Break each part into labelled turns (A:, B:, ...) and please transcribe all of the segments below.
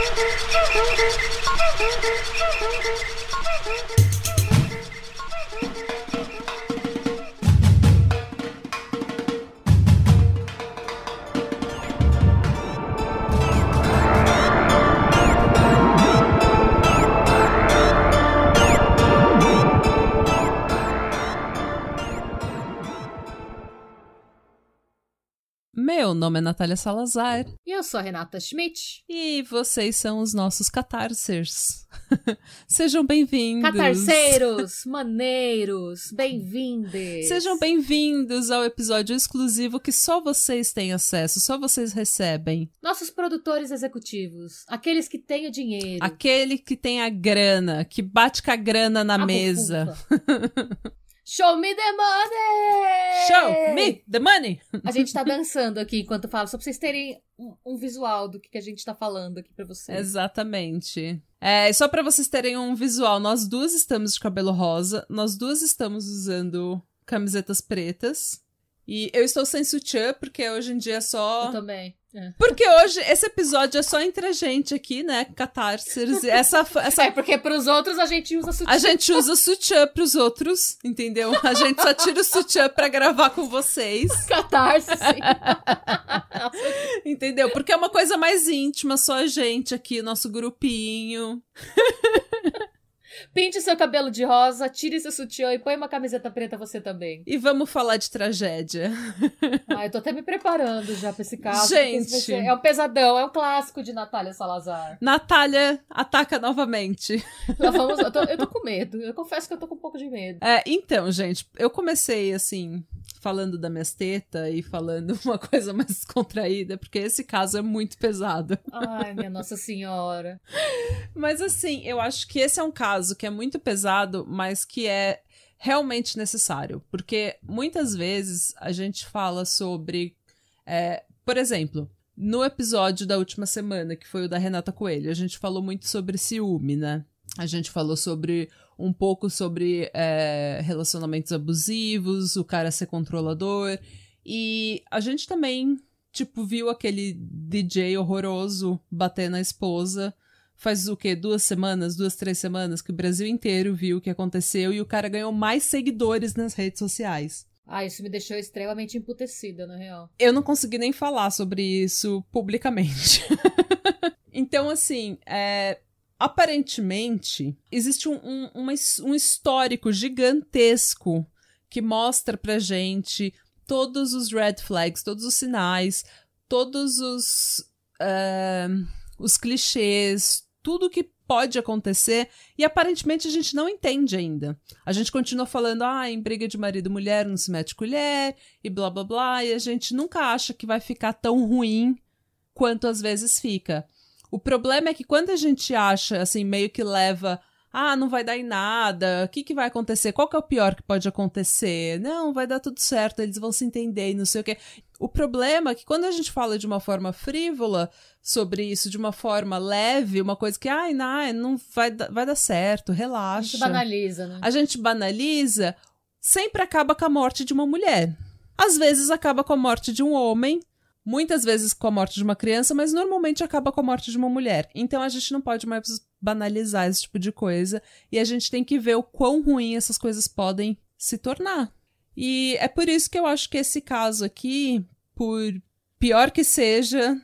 A: Thank you. Nome é Natália Salazar.
B: E eu sou a Renata Schmidt.
A: E vocês são os nossos catarsers. Sejam bem-vindos.
B: Catarceiros, maneiros, bem-vindos.
A: Sejam bem-vindos ao episódio exclusivo que só vocês têm acesso, só vocês recebem.
B: Nossos produtores executivos, aqueles que têm o dinheiro.
A: Aquele que tem a grana, que bate com a grana na
B: a
A: mesa.
B: Show me the money!
A: Show me the money!
B: A gente tá dançando aqui enquanto fala, só pra vocês terem um, um visual do que, que a gente tá falando aqui pra vocês.
A: Exatamente. É, só para vocês terem um visual, nós duas estamos de cabelo rosa, nós duas estamos usando camisetas pretas. E eu estou sem sutiã, porque hoje em dia é só.
B: Eu também. É.
A: Porque hoje, esse episódio é só entre a gente aqui, né? Catarses. Essa, essa...
B: É, porque pros outros a gente usa sutiã.
A: A gente usa sutiã pros outros, entendeu? A gente só tira o sutiã pra gravar com vocês.
B: Catarse, sim.
A: entendeu? Porque é uma coisa mais íntima, só a gente aqui, nosso grupinho.
B: Pinte seu cabelo de rosa, tire seu sutiã e põe uma camiseta preta você também.
A: E vamos falar de tragédia.
B: Ah, eu tô até me preparando já pra esse caso.
A: Gente.
B: É um pesadão, é um clássico de Natália Salazar.
A: Natália ataca novamente.
B: Vamos, eu, tô, eu tô com medo. Eu confesso que eu tô com um pouco de medo.
A: É, então, gente, eu comecei assim, falando da minha teta e falando uma coisa mais contraída, porque esse caso é muito pesado.
B: Ai, minha Nossa Senhora.
A: Mas assim, eu acho que esse é um caso que é muito pesado, mas que é realmente necessário. Porque muitas vezes a gente fala sobre. É, por exemplo, no episódio da última semana, que foi o da Renata Coelho, a gente falou muito sobre ciúme, né? A gente falou sobre um pouco sobre é, relacionamentos abusivos, o cara ser controlador. E a gente também, tipo, viu aquele DJ horroroso bater na esposa. Faz o quê? Duas semanas, duas, três semanas que o Brasil inteiro viu o que aconteceu e o cara ganhou mais seguidores nas redes sociais.
B: Ah, isso me deixou extremamente emputecida, na real.
A: Eu não consegui nem falar sobre isso publicamente. então, assim, é, aparentemente, existe um, um, uma, um histórico gigantesco que mostra pra gente todos os red flags, todos os sinais, todos os, uh, os clichês, tudo que pode acontecer e aparentemente a gente não entende ainda. A gente continua falando, ah, em briga de marido e mulher não se mete colher e blá blá blá, e a gente nunca acha que vai ficar tão ruim quanto às vezes fica. O problema é que quando a gente acha, assim, meio que leva. Ah, não vai dar em nada. O que, que vai acontecer? Qual que é o pior que pode acontecer? Não, vai dar tudo certo, eles vão se entender e não sei o quê. O problema é que quando a gente fala de uma forma frívola sobre isso, de uma forma leve, uma coisa que, ai, não, não vai, vai dar certo, relaxa. A
B: gente banaliza, né?
A: A gente banaliza, sempre acaba com a morte de uma mulher. Às vezes acaba com a morte de um homem, muitas vezes com a morte de uma criança, mas normalmente acaba com a morte de uma mulher. Então a gente não pode mais banalizar esse tipo de coisa e a gente tem que ver o quão ruim essas coisas podem se tornar. E é por isso que eu acho que esse caso aqui, por pior que seja,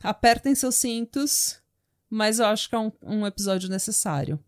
A: apertem seus cintos, mas eu acho que é um, um episódio necessário.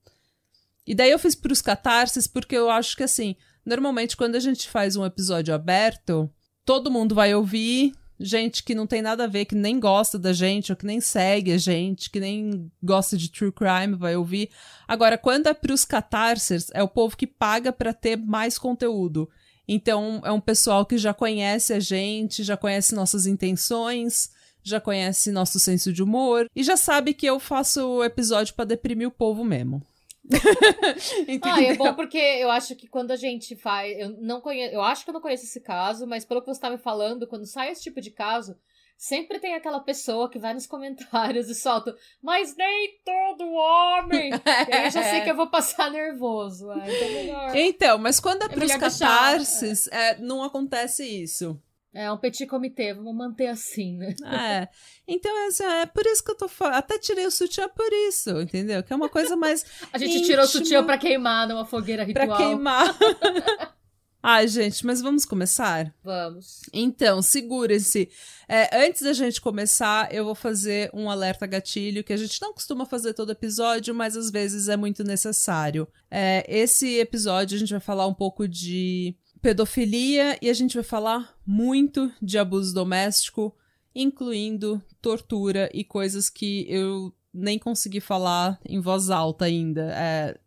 A: E daí eu fiz pros catarses porque eu acho que assim, normalmente quando a gente faz um episódio aberto, todo mundo vai ouvir gente que não tem nada a ver, que nem gosta da gente, ou que nem segue a gente, que nem gosta de true crime, vai ouvir. Agora, quando é pros catarses, é o povo que paga para ter mais conteúdo. Então, é um pessoal que já conhece a gente, já conhece nossas intenções, já conhece nosso senso de humor e já sabe que eu faço o episódio para deprimir o povo mesmo.
B: ah, é bom porque eu acho que quando a gente faz. Eu não conheço. Eu acho que eu não conheço esse caso, mas pelo que você tá me falando, quando sai esse tipo de caso, sempre tem aquela pessoa que vai nos comentários e solta, mas nem todo homem! eu já sei que eu vou passar nervoso. Ah, então, melhor.
A: então, mas quando é, é pros catarses, é, não acontece isso.
B: É um petit comitê, vamos manter assim, né?
A: É. Então, assim, é por isso que eu tô falando. Até tirei o sutiã por isso, entendeu? Que é uma coisa mais.
B: A gente íntima. tirou o sutiã pra queimar numa fogueira ritual.
A: Pra queimar. Ai, gente, mas vamos começar?
B: Vamos.
A: Então, segurem-se. É, antes da gente começar, eu vou fazer um alerta gatilho, que a gente não costuma fazer todo episódio, mas às vezes é muito necessário. É, esse episódio a gente vai falar um pouco de pedofilia e a gente vai falar muito de abuso doméstico, incluindo tortura e coisas que eu nem consegui falar em voz alta ainda. É,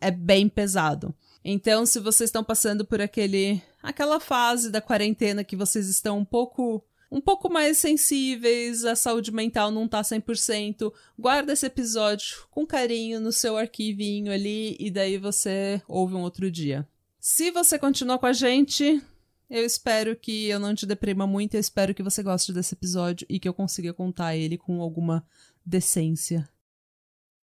A: é bem pesado. Então, se vocês estão passando por aquele aquela fase da quarentena que vocês estão um pouco um pouco mais sensíveis, a saúde mental não tá 100%, guarda esse episódio com carinho no seu arquivinho ali e daí você ouve um outro dia. Se você continuar com a gente, eu espero que eu não te deprima muito, eu espero que você goste desse episódio e que eu consiga contar ele com alguma decência.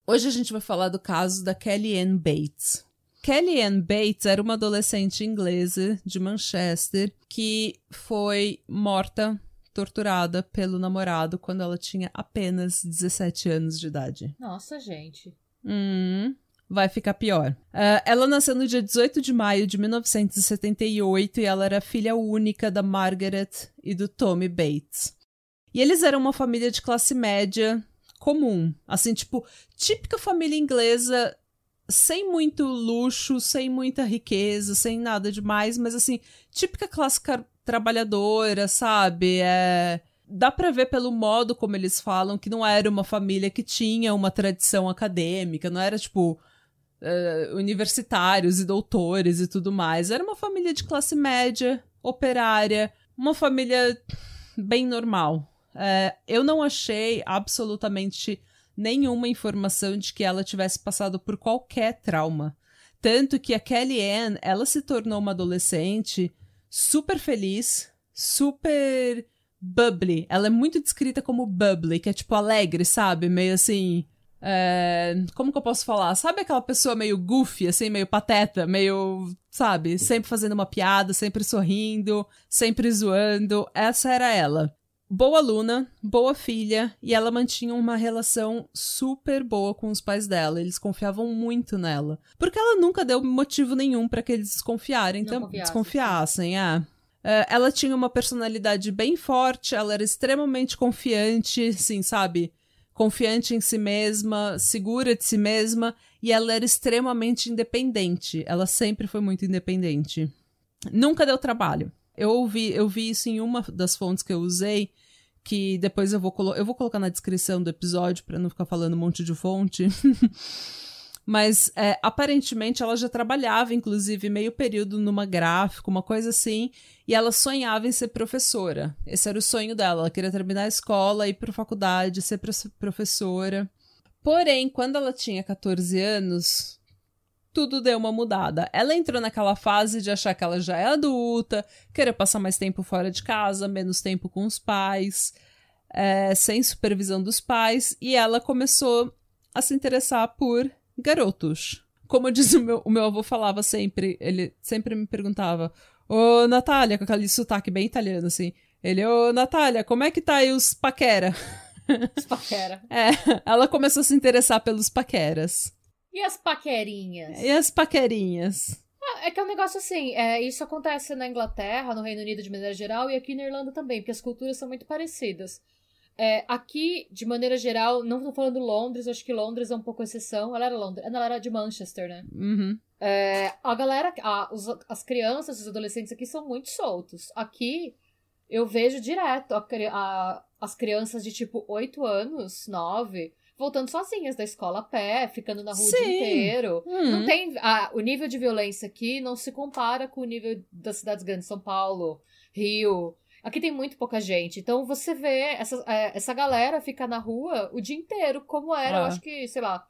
A: Hoje a gente vai falar do caso da Kelly Ann Bates. Kellyanne Bates era uma adolescente inglesa de Manchester que foi morta, torturada pelo namorado quando ela tinha apenas 17 anos de idade.
B: Nossa, gente.
A: Hum, vai ficar pior. Uh, ela nasceu no dia 18 de maio de 1978 e ela era filha única da Margaret e do Tommy Bates. E eles eram uma família de classe média comum. Assim, tipo, típica família inglesa sem muito luxo, sem muita riqueza, sem nada demais, mas assim, típica classe trabalhadora, sabe? É dá para ver pelo modo como eles falam que não era uma família que tinha uma tradição acadêmica, não era tipo uh, universitários e doutores e tudo mais. Era uma família de classe média, operária, uma família bem normal. Uh, eu não achei absolutamente nenhuma informação de que ela tivesse passado por qualquer trauma. Tanto que a Kelly Ann, ela se tornou uma adolescente super feliz, super bubbly. Ela é muito descrita como bubbly, que é tipo alegre, sabe? Meio assim. É... Como que eu posso falar? Sabe aquela pessoa meio goofy, assim, meio pateta, meio, sabe? Sempre fazendo uma piada, sempre sorrindo, sempre zoando. Essa era ela boa aluna, boa filha, e ela mantinha uma relação super boa com os pais dela. Eles confiavam muito nela. Porque ela nunca deu motivo nenhum para que eles desconfiarem, então, desconfiassem, é. Uh, ela tinha uma personalidade bem forte, ela era extremamente confiante, sim, sabe? Confiante em si mesma, segura de si mesma, e ela era extremamente independente. Ela sempre foi muito independente. Nunca deu trabalho. Eu ouvi, eu vi isso em uma das fontes que eu usei, que depois eu vou, eu vou colocar na descrição do episódio para não ficar falando um monte de fonte. Mas é, aparentemente ela já trabalhava, inclusive, meio período numa gráfica, uma coisa assim, e ela sonhava em ser professora. Esse era o sonho dela. Ela queria terminar a escola, ir para faculdade, ser professora. Porém, quando ela tinha 14 anos, tudo deu uma mudada. Ela entrou naquela fase de achar que ela já é adulta, querer passar mais tempo fora de casa, menos tempo com os pais, é, sem supervisão dos pais, e ela começou a se interessar por garotos. Como diz o meu, o meu avô falava sempre, ele sempre me perguntava: Ô Natália, com aquele sotaque bem italiano assim. Ele, ô Natália, como é que tá aí os paquera?
B: Os paquera.
A: é, ela começou a se interessar pelos paqueras.
B: E as paquerinhas?
A: E as paquerinhas?
B: Ah, é que é um negócio assim, é, isso acontece na Inglaterra, no Reino Unido de maneira geral, e aqui na Irlanda também, porque as culturas são muito parecidas. É, aqui, de maneira geral, não tô falando Londres, acho que Londres é um pouco exceção. Ela era Londres, ela era de Manchester, né?
A: Uhum.
B: É, a galera, a, os, as crianças, os adolescentes aqui são muito soltos. Aqui, eu vejo direto a, a, as crianças de tipo 8 anos, 9, voltando sozinhas da escola a pé, ficando na rua Sim. o dia inteiro. Hum. Não tem. A, o nível de violência aqui não se compara com o nível das cidades grandes, São Paulo, Rio. Aqui tem muito pouca gente. Então você vê essa, é, essa galera ficar na rua o dia inteiro, como era, ah. eu acho que, sei lá,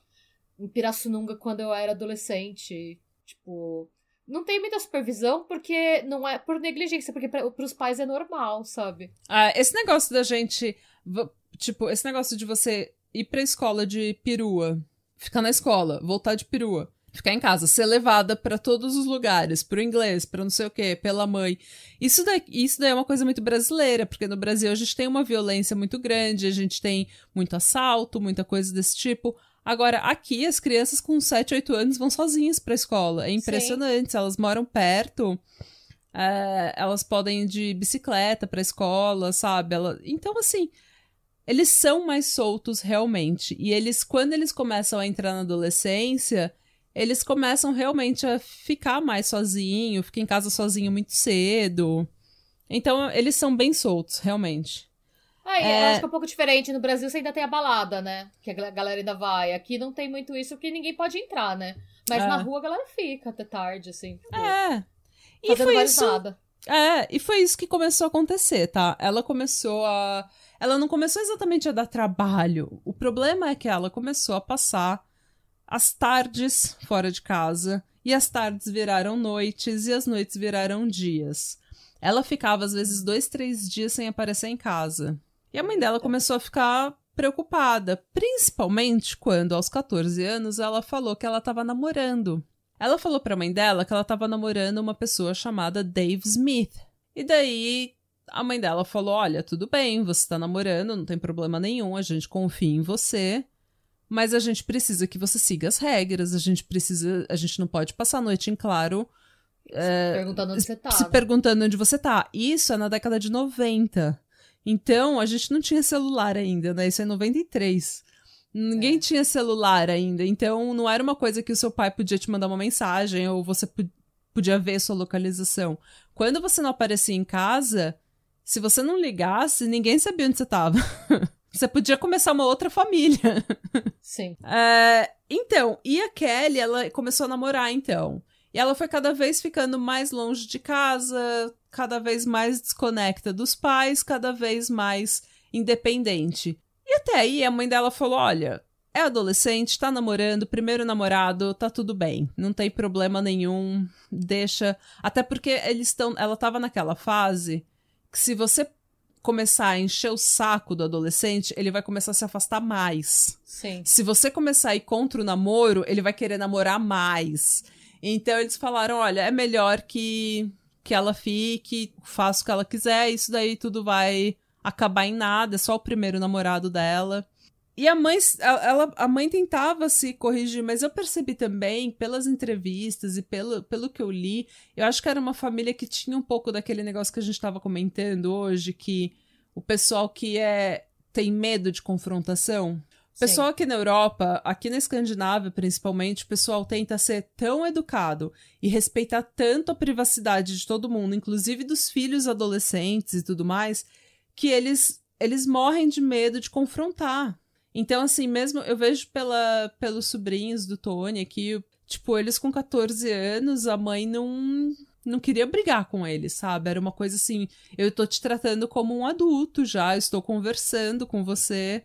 B: em Pirassununga quando eu era adolescente. Tipo. Não tem muita supervisão porque não é por negligência, porque para os pais é normal, sabe?
A: Ah, esse negócio da gente. Tipo, esse negócio de você ir pra escola de perua, ficar na escola, voltar de perua. Ficar em casa, ser levada para todos os lugares, pro inglês, para não sei o quê, pela mãe. Isso daí, isso daí é uma coisa muito brasileira, porque no Brasil a gente tem uma violência muito grande, a gente tem muito assalto, muita coisa desse tipo. Agora, aqui as crianças com 7, 8 anos vão sozinhas pra escola. É impressionante, Sim. elas moram perto. É, elas podem ir de bicicleta pra escola, sabe? Ela... Então, assim, eles são mais soltos realmente. E eles, quando eles começam a entrar na adolescência, eles começam realmente a ficar mais sozinho, ficar em casa sozinho muito cedo. Então, eles são bem soltos, realmente.
B: Ah, é... eu acho que é um pouco diferente. No Brasil você ainda tem a balada, né? Que a galera ainda vai. Aqui não tem muito isso, porque ninguém pode entrar, né? Mas é. na rua a galera fica até tarde, assim.
A: Tipo, é. E foi isso. Nada. É, e foi isso que começou a acontecer, tá? Ela começou a. Ela não começou exatamente a dar trabalho. O problema é que ela começou a passar as tardes fora de casa. E as tardes viraram noites e as noites viraram dias. Ela ficava, às vezes, dois, três dias sem aparecer em casa. E a mãe dela começou a ficar preocupada, principalmente quando, aos 14 anos, ela falou que ela estava namorando. Ela falou para a mãe dela que ela estava namorando uma pessoa chamada Dave Smith. E daí a mãe dela falou: Olha, tudo bem, você está namorando, não tem problema nenhum, a gente confia em você mas a gente precisa que você siga as regras, a gente precisa, a gente não pode passar a noite em claro
B: é, perguntando onde você tá.
A: Se perguntando onde você tá. Isso é na década de 90. Então, a gente não tinha celular ainda, né? Isso é 93. Ninguém é. tinha celular ainda. Então, não era uma coisa que o seu pai podia te mandar uma mensagem ou você podia ver sua localização. Quando você não aparecia em casa, se você não ligasse, ninguém sabia onde você tava. Você podia começar uma outra família.
B: Sim.
A: É, então, e a Kelly, ela começou a namorar, então. E ela foi cada vez ficando mais longe de casa, cada vez mais desconecta dos pais, cada vez mais independente. E até aí a mãe dela falou: olha, é adolescente, tá namorando, primeiro namorado, tá tudo bem, não tem problema nenhum, deixa. Até porque eles estão. Ela tava naquela fase que se você começar a encher o saco do adolescente, ele vai começar a se afastar mais.
B: Sim.
A: Se você começar a ir contra o namoro, ele vai querer namorar mais. Então eles falaram: olha, é melhor que, que ela fique, faça o que ela quiser, isso daí tudo vai acabar em nada, é só o primeiro namorado dela. E a mãe, ela, a mãe tentava se corrigir, mas eu percebi também, pelas entrevistas e pelo, pelo que eu li, eu acho que era uma família que tinha um pouco daquele negócio que a gente estava comentando hoje, que o pessoal que é tem medo de confrontação. O pessoal aqui na Europa, aqui na Escandinávia principalmente, o pessoal tenta ser tão educado e respeitar tanto a privacidade de todo mundo, inclusive dos filhos adolescentes e tudo mais, que eles eles morrem de medo de confrontar. Então, assim, mesmo eu vejo pela, pelos sobrinhos do Tony aqui, tipo, eles com 14 anos, a mãe não não queria brigar com eles, sabe? Era uma coisa assim, eu tô te tratando como um adulto já, estou conversando com você.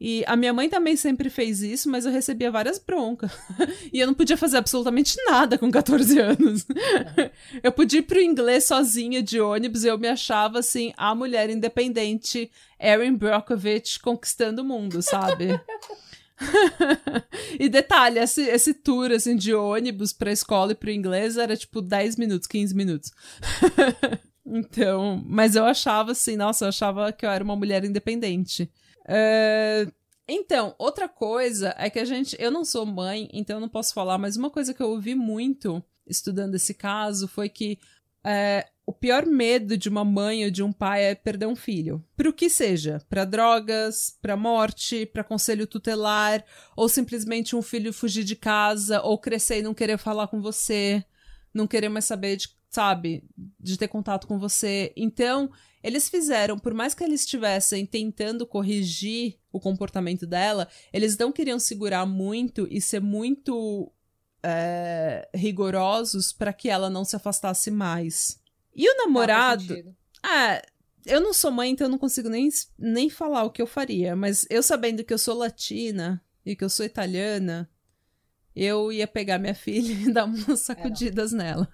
A: E a minha mãe também sempre fez isso, mas eu recebia várias broncas. e eu não podia fazer absolutamente nada com 14 anos. eu podia ir pro inglês sozinha de ônibus e eu me achava assim, a mulher independente, Erin Brockovich conquistando o mundo, sabe? e detalhe, esse, esse tour assim, de ônibus pra escola e pro inglês era tipo 10 minutos, 15 minutos. então, mas eu achava assim, nossa, eu achava que eu era uma mulher independente. É, então, outra coisa é que a gente. Eu não sou mãe, então eu não posso falar, mas uma coisa que eu ouvi muito estudando esse caso foi que é, o pior medo de uma mãe ou de um pai é perder um filho. Para o que seja, para drogas, para morte, para conselho tutelar, ou simplesmente um filho fugir de casa, ou crescer e não querer falar com você, não querer mais saber de, sabe, de ter contato com você. Então, eles fizeram, por mais que eles estivessem tentando corrigir o comportamento dela, eles não queriam segurar muito e ser muito é, rigorosos para que ela não se afastasse mais. E o namorado. Ah, eu não sou mãe, então eu não consigo nem, nem falar o que eu faria. Mas eu sabendo que eu sou latina e que eu sou italiana, eu ia pegar minha filha e dar umas sacudidas
B: é,
A: nela.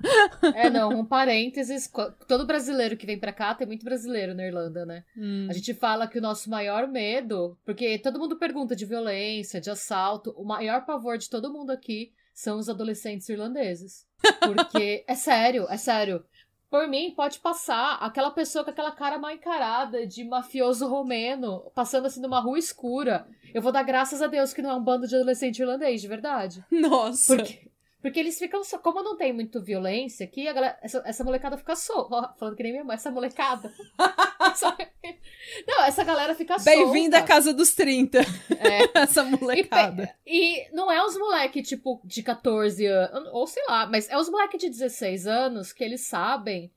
B: É, não, um parênteses. Todo brasileiro que vem pra cá, tem muito brasileiro na Irlanda, né? Hum. A gente fala que o nosso maior medo, porque todo mundo pergunta de violência, de assalto, o maior pavor de todo mundo aqui são os adolescentes irlandeses. Porque, é sério, é sério. Por mim, pode passar aquela pessoa com aquela cara mal encarada de mafioso romeno, passando assim numa rua escura. Eu vou dar graças a Deus que não é um bando de adolescente irlandês, de verdade.
A: Nossa.
B: Porque, porque eles ficam só. Como não tem muito violência aqui, a galera, essa, essa molecada fica solta. Falando que nem minha mãe, essa molecada. não, essa galera fica solta.
A: Bem-vinda à casa dos 30. É. essa molecada.
B: E, e, não é os moleques, tipo, de 14 anos, ou sei lá, mas é os moleques de 16 anos que eles sabem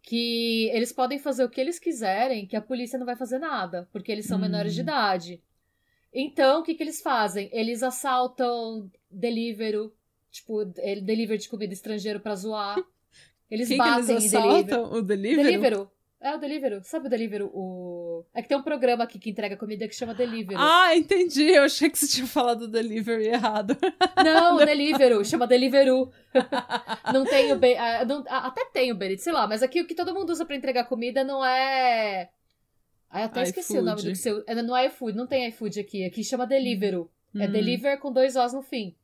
B: que eles podem fazer o que eles quiserem, que a polícia não vai fazer nada, porque eles são hum. menores de idade. Então, o que, que eles fazem? Eles assaltam Deliveroo, tipo, delivery de comida estrangeiro pra zoar. Eles
A: Quem
B: batem
A: que eles assaltam? O Deliveroo?
B: Deliveroo. É o Deliveroo. Sabe o Deliveroo? O... É que tem um programa aqui que entrega comida que chama Deliveroo.
A: Ah, entendi. Eu achei que você tinha falado Delivery errado.
B: Não, o Deliveroo. Chama Deliveroo. não tem o... Be... Não... Até tem o Berit, sei lá. Mas aqui o que todo mundo usa pra entregar comida não é... Ah, eu até esqueci o nome do seu... É, não é iFood, não tem iFood aqui. Aqui chama Deliveroo. É hum. É Deliver com dois Os no fim.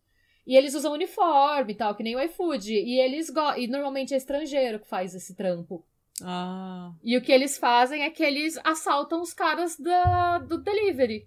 B: E eles usam uniforme e tal, que nem o iFood. E eles go... E normalmente é estrangeiro que faz esse trampo.
A: Ah.
B: E o que eles fazem é que eles assaltam os caras da, do delivery.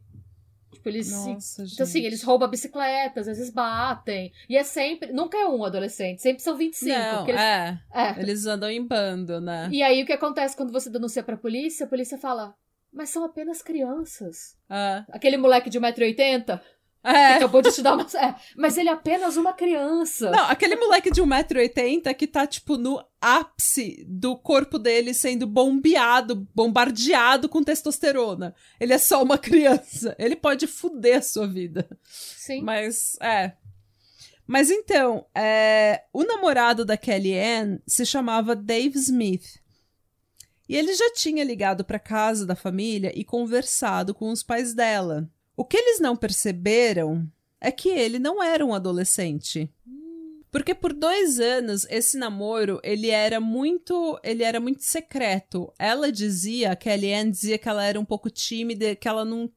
B: Tipo, eles.
A: Nossa,
B: Então, assim, eles roubam bicicletas, às vezes batem. E é sempre. Nunca é um adolescente, sempre são 25.
A: Não,
B: eles,
A: é, é. Eles andam em bando, né?
B: E aí o que acontece quando você denuncia pra polícia? A polícia fala. Mas são apenas crianças.
A: É.
B: Aquele moleque de 1,80m.
A: É.
B: Acabou de te dar uma. É, mas ele é apenas uma criança.
A: Não, aquele moleque de 1,80m que tá, tipo, no ápice do corpo dele sendo bombeado, bombardeado com testosterona. Ele é só uma criança. Ele pode fuder a sua vida.
B: Sim.
A: Mas, é. Mas então, é, o namorado da Kelly Ann se chamava Dave Smith. E ele já tinha ligado para casa da família e conversado com os pais dela. O que eles não perceberam é que ele não era um adolescente. Porque por dois anos esse namoro ele era muito ele era muito secreto. Ela dizia, a Kelly Ann dizia que ela era um pouco tímida, que ela não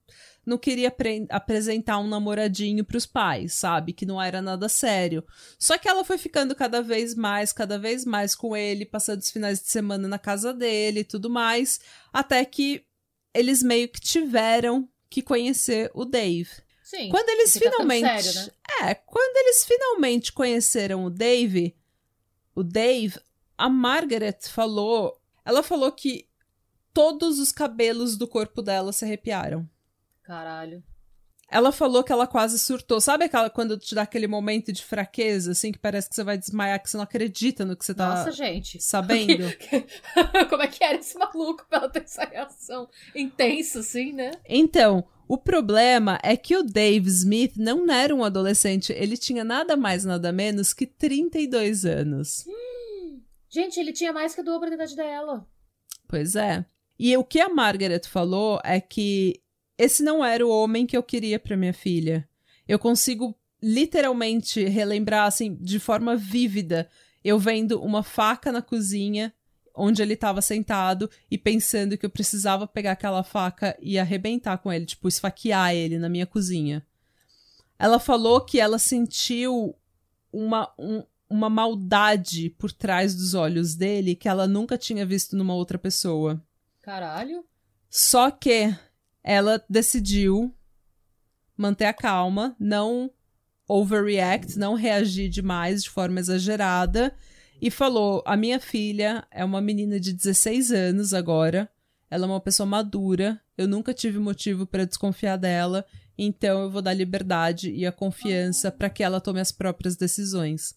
A: não queria apresentar um namoradinho para os pais, sabe? Que não era nada sério. Só que ela foi ficando cada vez mais, cada vez mais com ele, passando os finais de semana na casa dele e tudo mais, até que eles meio que tiveram que conhecer o Dave.
B: Sim.
A: Quando eles finalmente.
B: Sério, né?
A: É, quando eles finalmente conheceram o Dave, o Dave, a Margaret falou. Ela falou que todos os cabelos do corpo dela se arrepiaram.
B: Caralho.
A: Ela falou que ela quase surtou. Sabe aquela quando te dá aquele momento de fraqueza, assim, que parece que você vai desmaiar, que você não acredita no que você tá
B: Nossa, gente.
A: sabendo?
B: Como é que era esse maluco pra ela ter essa reação intensa, assim, né?
A: Então, o problema é que o Dave Smith não era um adolescente, ele tinha nada mais, nada menos que 32 anos.
B: Hum, gente, ele tinha mais que a dobro da idade dela.
A: Pois é. E o que a Margaret falou é que esse não era o homem que eu queria para minha filha. Eu consigo literalmente relembrar assim de forma vívida eu vendo uma faca na cozinha onde ele estava sentado e pensando que eu precisava pegar aquela faca e arrebentar com ele, tipo esfaquear ele na minha cozinha. Ela falou que ela sentiu uma, um, uma maldade por trás dos olhos dele que ela nunca tinha visto numa outra pessoa.
B: Caralho.
A: Só que ela decidiu manter a calma, não overreact, não reagir demais de forma exagerada e falou: "A minha filha é uma menina de 16 anos agora, ela é uma pessoa madura, eu nunca tive motivo para desconfiar dela, então eu vou dar liberdade e a confiança para que ela tome as próprias decisões."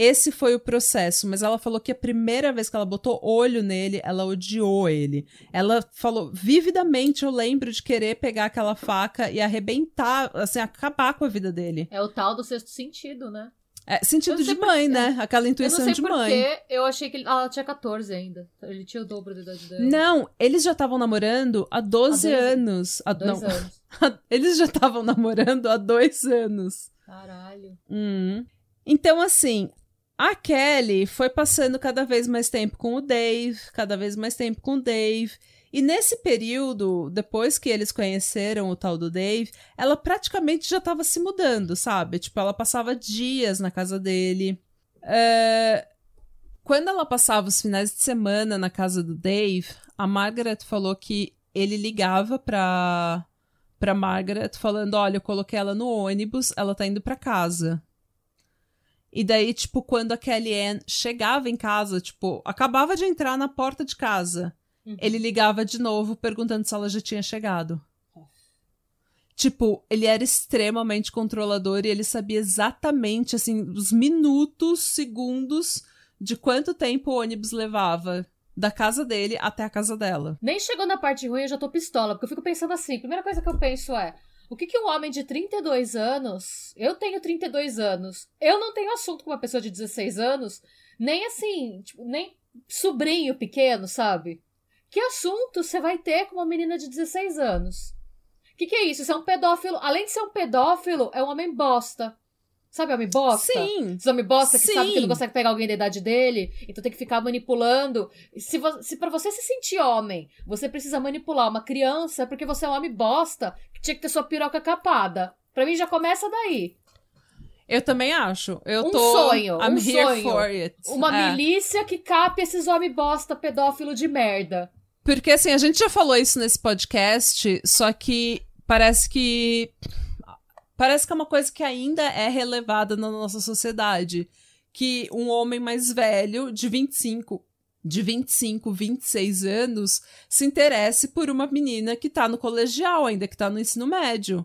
A: Esse foi o processo, mas ela falou que a primeira vez que ela botou olho nele, ela odiou ele. Ela falou, vividamente eu lembro de querer pegar aquela faca e arrebentar, assim, acabar com a vida dele.
B: É o tal do sexto sentido, né?
A: É, sentido de mãe, né? Aquela intuição de mãe.
B: Porque eu achei que ele, ela tinha 14 ainda. Ele tinha o dobro da idade dela.
A: Não, eles já estavam namorando há 12 há dois, anos. Há,
B: dois
A: não,
B: anos.
A: eles já estavam namorando há dois anos.
B: Caralho.
A: Hum. Então, assim, a Kelly foi passando cada vez mais tempo com o Dave, cada vez mais tempo com o Dave. E nesse período, depois que eles conheceram o tal do Dave, ela praticamente já estava se mudando, sabe? Tipo, ela passava dias na casa dele. É... Quando ela passava os finais de semana na casa do Dave, a Margaret falou que ele ligava pra, pra Margaret falando: Olha, eu coloquei ela no ônibus, ela tá indo pra casa. E daí, tipo, quando a Kellyanne chegava em casa, tipo, acabava de entrar na porta de casa, uhum. ele ligava de novo perguntando se ela já tinha chegado. Tipo, ele era extremamente controlador e ele sabia exatamente, assim, os minutos, segundos de quanto tempo o ônibus levava da casa dele até a casa dela.
B: Nem chegou na parte ruim, eu já tô pistola, porque eu fico pensando assim, a primeira coisa que eu penso é, o que, que um homem de 32 anos. Eu tenho 32 anos. Eu não tenho assunto com uma pessoa de 16 anos, nem assim, tipo, nem sobrinho pequeno, sabe? Que assunto você vai ter com uma menina de 16 anos? O que, que é isso? Isso é um pedófilo. Além de ser um pedófilo, é um homem bosta. Sabe homem bosta?
A: Sim.
B: Esse homem bosta que Sim. sabe que não consegue pegar alguém da idade dele, então tem que ficar manipulando. Se, vo se para você se sentir homem, você precisa manipular uma criança porque você é um homem bosta que tinha que ter sua piroca capada. Pra mim já começa daí.
A: Eu também acho. Eu
B: um
A: tô.
B: sonho.
A: I'm
B: um
A: here
B: sonho.
A: for it.
B: Uma é. milícia que cape esses homens bosta pedófilo de merda.
A: Porque assim, a gente já falou isso nesse podcast, só que parece que Parece que é uma coisa que ainda é relevada na nossa sociedade. Que um homem mais velho, de 25, de 25, 26 anos, se interesse por uma menina que tá no colegial ainda, que tá no ensino médio.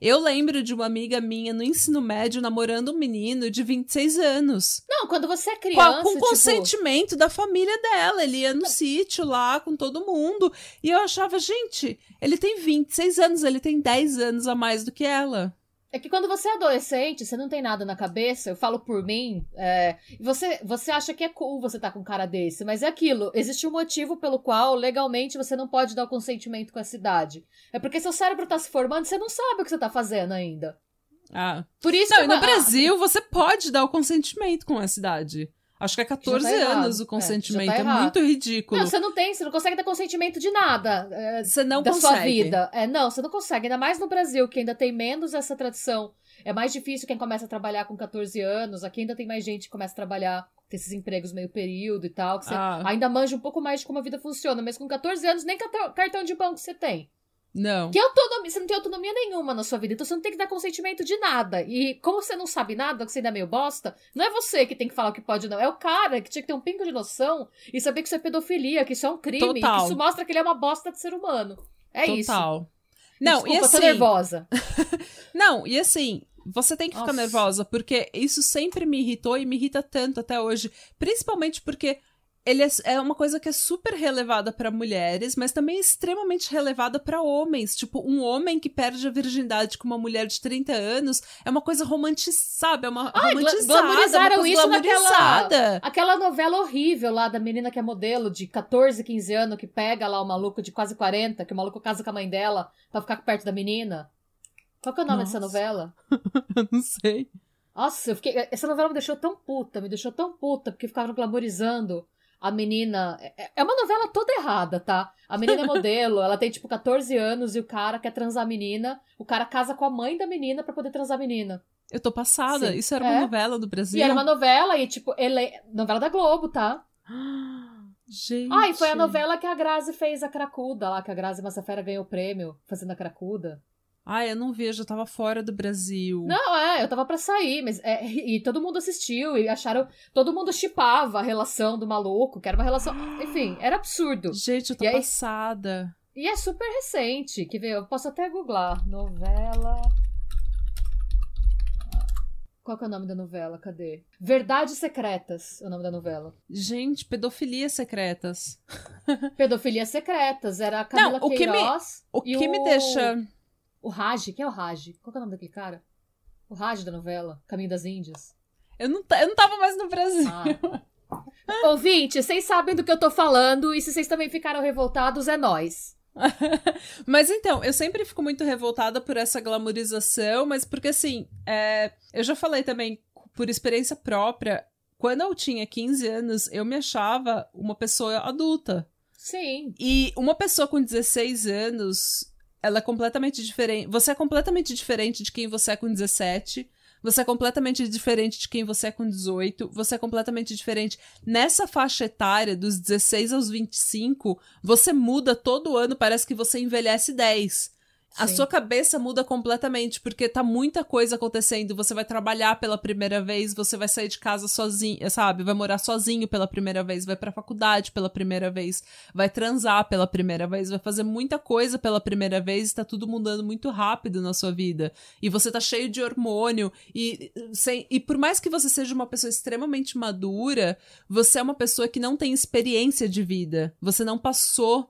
A: Eu lembro de uma amiga minha no ensino médio namorando um menino de 26 anos.
B: Não, quando você é criança.
A: Com, com tipo... consentimento da família dela. Ele ia no sítio lá com todo mundo. E eu achava, gente, ele tem 26 anos, ele tem 10 anos a mais do que ela.
B: É que quando você é adolescente, você não tem nada na cabeça, eu falo por mim, é, você, você acha que é cool você tá com um cara desse, mas é aquilo, existe um motivo pelo qual legalmente você não pode dar o consentimento com essa idade. É porque seu cérebro tá se formando você não sabe o que você tá fazendo ainda.
A: Ah. Por isso não, e no Brasil você pode dar o consentimento com essa idade. Acho que é 14 tá anos o é, consentimento. É, tá é, muito ridículo.
B: Não, você não tem, você não consegue dar consentimento de nada.
A: É, você não
B: da
A: consegue.
B: sua vida. É, não, você não consegue. Ainda mais no Brasil, que ainda tem menos essa tradição. É mais difícil quem começa a trabalhar com 14 anos. Aqui ainda tem mais gente que começa a trabalhar, tem esses empregos meio período e tal. Que você ah. ainda manja um pouco mais de como a vida funciona. Mas com 14 anos, nem cartão de banco você tem.
A: Não.
B: Que autonomia, você não tem autonomia nenhuma na sua vida, então você não tem que dar consentimento de nada. E como você não sabe nada, que você ainda é meio bosta, não é você que tem que falar o que pode não, é o cara que tinha que ter um pingo de noção e saber que isso é pedofilia, que isso é um crime, Total. que isso mostra que ele é uma bosta de ser humano. É
A: Total.
B: isso.
A: Total. Não,
B: Desculpa,
A: e assim...
B: tô nervosa.
A: não, e assim, você tem que ficar Nossa. nervosa, porque isso sempre me irritou e me irrita tanto até hoje. Principalmente porque ele é, é, uma coisa que é super relevada para mulheres, mas também é extremamente relevada para homens. Tipo, um homem que perde a virgindade com uma mulher de 30 anos é uma coisa romantizada, é uma Ai, romantizada, glamorizaram uma isso naquela
B: aquela novela horrível lá da menina que é modelo de 14, 15 anos que pega lá o maluco de quase 40, que o maluco casa com a mãe dela para ficar perto da menina. Qual que é o nome Nossa. dessa novela?
A: Eu não sei.
B: Nossa, eu fiquei, essa novela me deixou tão puta, me deixou tão puta, porque ficavam glamorizando a menina. É, é uma novela toda errada, tá? A menina é modelo, ela tem tipo 14 anos e o cara quer transar a menina. O cara casa com a mãe da menina para poder transar a menina.
A: Eu tô passada. Sim. Isso era é. uma novela do Brasil.
B: E era uma novela, e tipo, ele... novela da Globo, tá?
A: Gente.
B: Ah, e foi a novela que a Grazi fez a Cracuda lá, que a Grazi Massafera ganhou o prêmio fazendo a Cracuda.
A: Ah, eu não vejo, eu tava fora do Brasil.
B: Não, é, eu tava para sair, mas é, e todo mundo assistiu e acharam, todo mundo chipava a relação do maluco, que era uma relação, enfim, era absurdo.
A: Gente, eu tô e passada.
B: Aí, e é super recente, que eu posso até googlar, novela qual que é o nome da novela? Cadê? Verdades Secretas é o nome da novela.
A: Gente, Pedofilia Secretas.
B: Pedofilia Secretas. Era a Camila Não, o Queiroz.
A: Que me, o que me deixa
B: o Raj, quem é o Raj? Qual é o nome daquele cara? O Raj da novela, Caminho das Índias.
A: Eu não, eu não tava mais no Brasil.
B: Ah. Ouvinte, vocês sabem do que eu tô falando e se vocês também ficaram revoltados, é nós.
A: mas então, eu sempre fico muito revoltada por essa glamorização, mas porque assim, é, eu já falei também por experiência própria, quando eu tinha 15 anos, eu me achava uma pessoa adulta.
B: Sim.
A: E uma pessoa com 16 anos, ela é completamente diferente. Você é completamente diferente de quem você é com 17. Você é completamente diferente de quem você é com 18. Você é completamente diferente. Nessa faixa etária, dos 16 aos 25, você muda todo ano, parece que você envelhece 10 a sua cabeça muda completamente, porque tá muita coisa acontecendo. Você vai trabalhar pela primeira vez, você vai sair de casa sozinho, sabe? Vai morar sozinho pela primeira vez, vai pra faculdade pela primeira vez, vai transar pela primeira vez, vai fazer muita coisa pela primeira vez e tá tudo mudando muito rápido na sua vida. E você tá cheio de hormônio e sem, e por mais que você seja uma pessoa extremamente madura, você é uma pessoa que não tem experiência de vida. Você não passou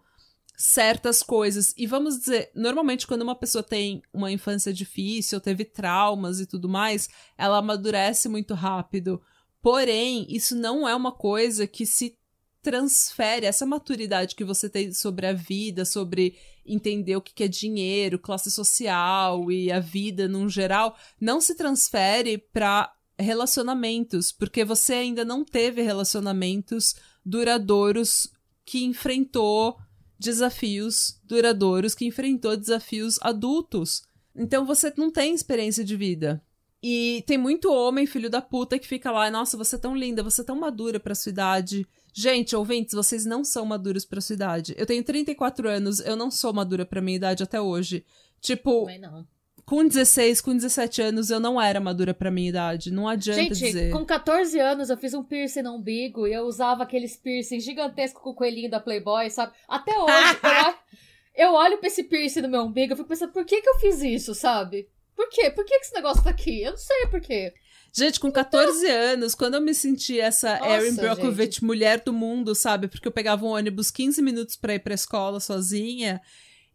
A: certas coisas. E vamos dizer, normalmente quando uma pessoa tem uma infância difícil, teve traumas e tudo mais, ela amadurece muito rápido. Porém, isso não é uma coisa que se transfere essa maturidade que você tem sobre a vida, sobre entender o que é dinheiro, classe social e a vida num geral, não se transfere para relacionamentos, porque você ainda não teve relacionamentos duradouros que enfrentou desafios duradouros, que enfrentou desafios adultos. Então você não tem experiência de vida. E tem muito homem, filho da puta, que fica lá, nossa, você é tão linda, você é tão madura pra sua idade. Gente, ouvintes, vocês não são maduros pra sua idade. Eu tenho 34 anos, eu não sou madura pra minha idade até hoje. Tipo,
B: Também não
A: com 16, com 17 anos, eu não era madura pra minha idade. Não adianta
B: Gente,
A: dizer.
B: com 14 anos eu fiz um piercing no umbigo e eu usava aqueles piercing gigantesco com o coelhinho da Playboy, sabe? Até hoje, eu, eu olho pra esse piercing no meu umbigo e fico pensando, por que que eu fiz isso, sabe? Por quê? Por que que esse negócio tá aqui? Eu não sei por quê.
A: Gente, com 14 anos, quando eu me senti essa Nossa, Erin Brockovich, mulher do mundo, sabe? Porque eu pegava um ônibus 15 minutos pra ir pra escola sozinha.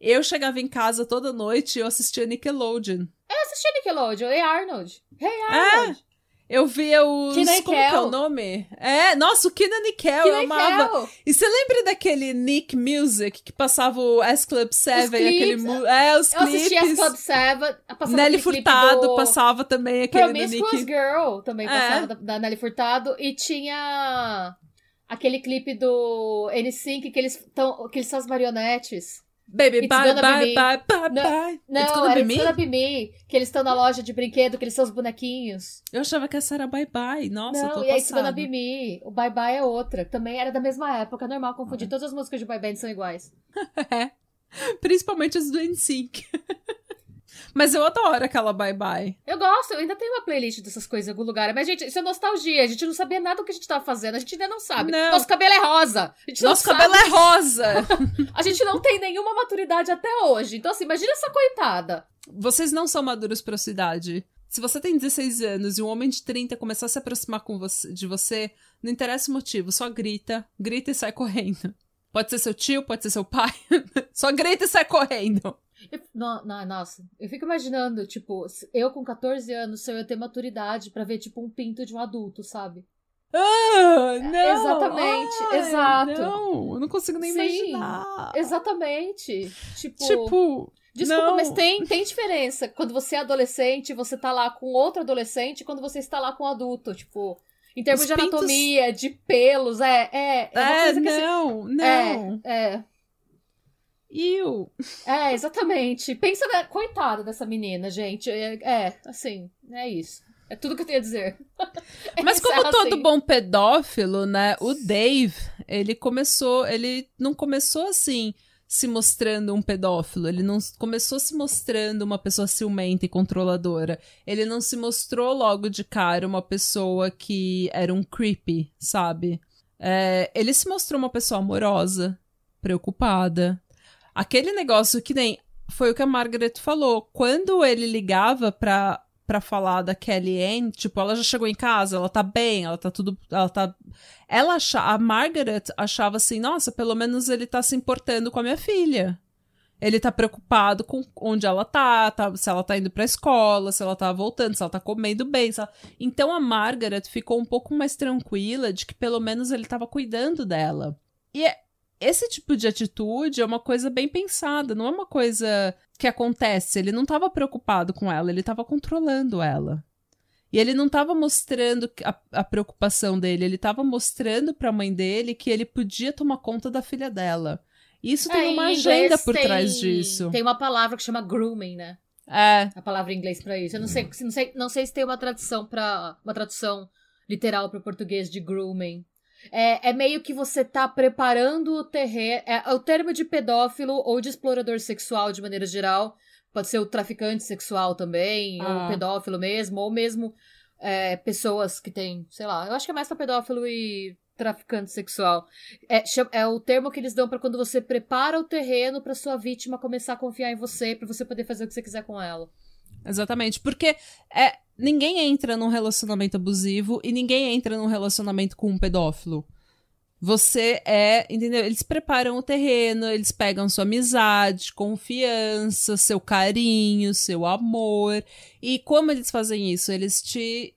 A: Eu chegava em casa toda noite e eu assistia Nickelodeon.
B: Eu assistia Nickelodeon, Hey Arnold. Hey Arnold.
A: É. Eu via os. Kina como é o nome? É, nossa, o Kina Nickel, eu amava. E você lembra daquele Nick Music que passava o S Club 7, aquele. É, os
B: eu clipes. Eu assistia S Club 7.
A: Nelly Furtado do... passava também aquele
B: Promiscuous Nick... Girl também é. passava da, da Nelly Furtado. E tinha aquele clipe do N5 que eles, tão, que eles são as marionetes.
A: Baby, bye, bye, bye, bye, bye.
B: Não, It's gonna, be, me? It's gonna be me. Que eles estão na loja de brinquedo, que eles são os bonequinhos.
A: Eu achava que essa era Bye Bye. Nossa,
B: não,
A: eu tô
B: e It's gonna be me. O Bye Bye é outra. Também era da mesma época. É normal confundir. Ah. Todas as músicas de Bye Bye são iguais.
A: é. Principalmente as do NSYNC. Mas eu adoro aquela Bye Bye.
B: Eu gosto, eu ainda tenho uma playlist dessas coisas em algum lugar. Mas, gente, isso é nostalgia. A gente não sabia nada do que a gente tava fazendo. A gente ainda não sabe. Não. Nosso cabelo é rosa.
A: Nosso cabelo é rosa.
B: a gente não tem nenhuma maturidade até hoje. Então, assim, imagina essa coitada.
A: Vocês não são maduros pra sua idade. Se você tem 16 anos e um homem de 30 começar a se aproximar com você, de você, não interessa o motivo, só grita, grita e sai correndo. Pode ser seu tio, pode ser seu pai. só grita e sai correndo.
B: Eu, no, no, nossa, eu fico imaginando, tipo, eu com 14 anos, se eu ia ter maturidade para ver, tipo, um pinto de um adulto, sabe?
A: Ah, não!
B: Exatamente, Ai, exato.
A: Não, eu não consigo nem Sim, imaginar.
B: Exatamente. Tipo.
A: Tipo.
B: Desculpa,
A: não.
B: mas tem, tem diferença. Quando você é adolescente, você tá lá com outro adolescente, quando você está lá com um adulto. Tipo, em termos Os de pintos... anatomia, de pelos, é. É,
A: é, é não,
B: assim,
A: não.
B: É, é.
A: Iu.
B: É, exatamente. Pensa, na... coitada dessa menina, gente. É, é, assim, é isso. É tudo que eu tenho a dizer.
A: Mas como assim. todo bom pedófilo, né? O Dave, ele começou, ele não começou assim se mostrando um pedófilo, ele não começou se mostrando uma pessoa ciumenta e controladora. Ele não se mostrou logo de cara uma pessoa que era um creepy, sabe? É, ele se mostrou uma pessoa amorosa, preocupada, Aquele negócio que nem. Foi o que a Margaret falou. Quando ele ligava pra, pra falar da Kelly Ann, tipo, ela já chegou em casa, ela tá bem, ela tá tudo. Ela tá. Ela achava. A Margaret achava assim, nossa, pelo menos ele tá se importando com a minha filha. Ele tá preocupado com onde ela tá, tá se ela tá indo pra escola, se ela tá voltando, se ela tá comendo bem. Ela... Então a Margaret ficou um pouco mais tranquila de que pelo menos ele tava cuidando dela. E é, esse tipo de atitude é uma coisa bem pensada, não é uma coisa que acontece. Ele não estava preocupado com ela, ele estava controlando ela. E ele não estava mostrando a, a, preocupação dele, ele estava mostrando para a mãe dele que ele podia tomar conta da filha dela. Isso é, tem uma agenda por tem, trás disso.
B: Tem uma palavra que chama grooming, né?
A: É.
B: A palavra em inglês para isso. Eu não sei, não sei, não sei se tem uma tradução para uma tradução literal para o português de grooming. É, é, meio que você tá preparando o terreno. É, é, o termo de pedófilo ou de explorador sexual de maneira geral. Pode ser o traficante sexual também, ah. ou pedófilo mesmo, ou mesmo é, pessoas que têm, sei lá, eu acho que é mais pra pedófilo e traficante sexual. É, é o termo que eles dão para quando você prepara o terreno para sua vítima começar a confiar em você, para você poder fazer o que você quiser com ela.
A: Exatamente, porque é, ninguém entra num relacionamento abusivo e ninguém entra num relacionamento com um pedófilo. Você é, entendeu? Eles preparam o terreno, eles pegam sua amizade, confiança, seu carinho, seu amor. E como eles fazem isso? Eles te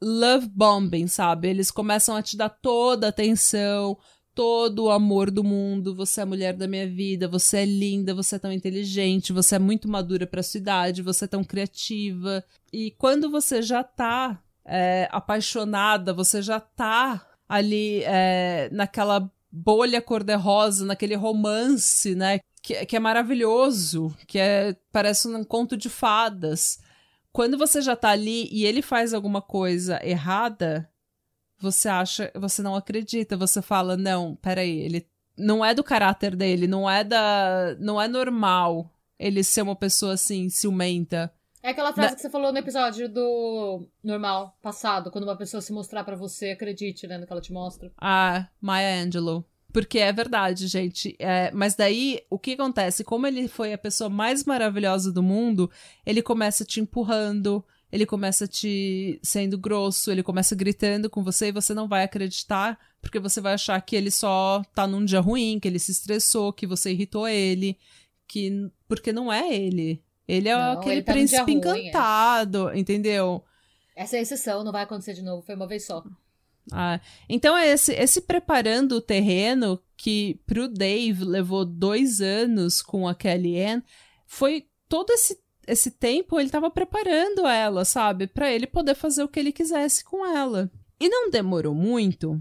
A: love bombing, sabe? Eles começam a te dar toda a atenção, todo o amor do mundo. Você é a mulher da minha vida, você é linda, você é tão inteligente, você é muito madura para sua idade, você é tão criativa. E quando você já tá é, apaixonada, você já tá ali é, naquela bolha cor-de-rosa, naquele romance, né? Que, que é maravilhoso, que é parece um conto de fadas. Quando você já tá ali e ele faz alguma coisa errada, você acha, você não acredita, você fala, não, peraí, ele não é do caráter dele, não é da. não é normal ele ser uma pessoa assim, ciumenta.
B: É aquela frase Na... que você falou no episódio do normal passado, quando uma pessoa se mostrar para você, acredite, né, no que ela te mostra.
A: Ah, Maya Angelou. Porque é verdade, gente. É, mas daí, o que acontece? Como ele foi a pessoa mais maravilhosa do mundo, ele começa te empurrando, ele começa te sendo grosso, ele começa gritando com você e você não vai acreditar, porque você vai achar que ele só tá num dia ruim, que ele se estressou, que você irritou ele, que porque não é ele. Ele é não, aquele ele tá príncipe ruim, é. encantado, é. entendeu?
B: Essa é a exceção, não vai acontecer de novo, foi uma vez só.
A: Ah, então é esse, esse preparando o terreno que pro Dave levou dois anos com a Kelly Ann, foi todo esse, esse tempo ele tava preparando ela, sabe? para ele poder fazer o que ele quisesse com ela. E não demorou muito.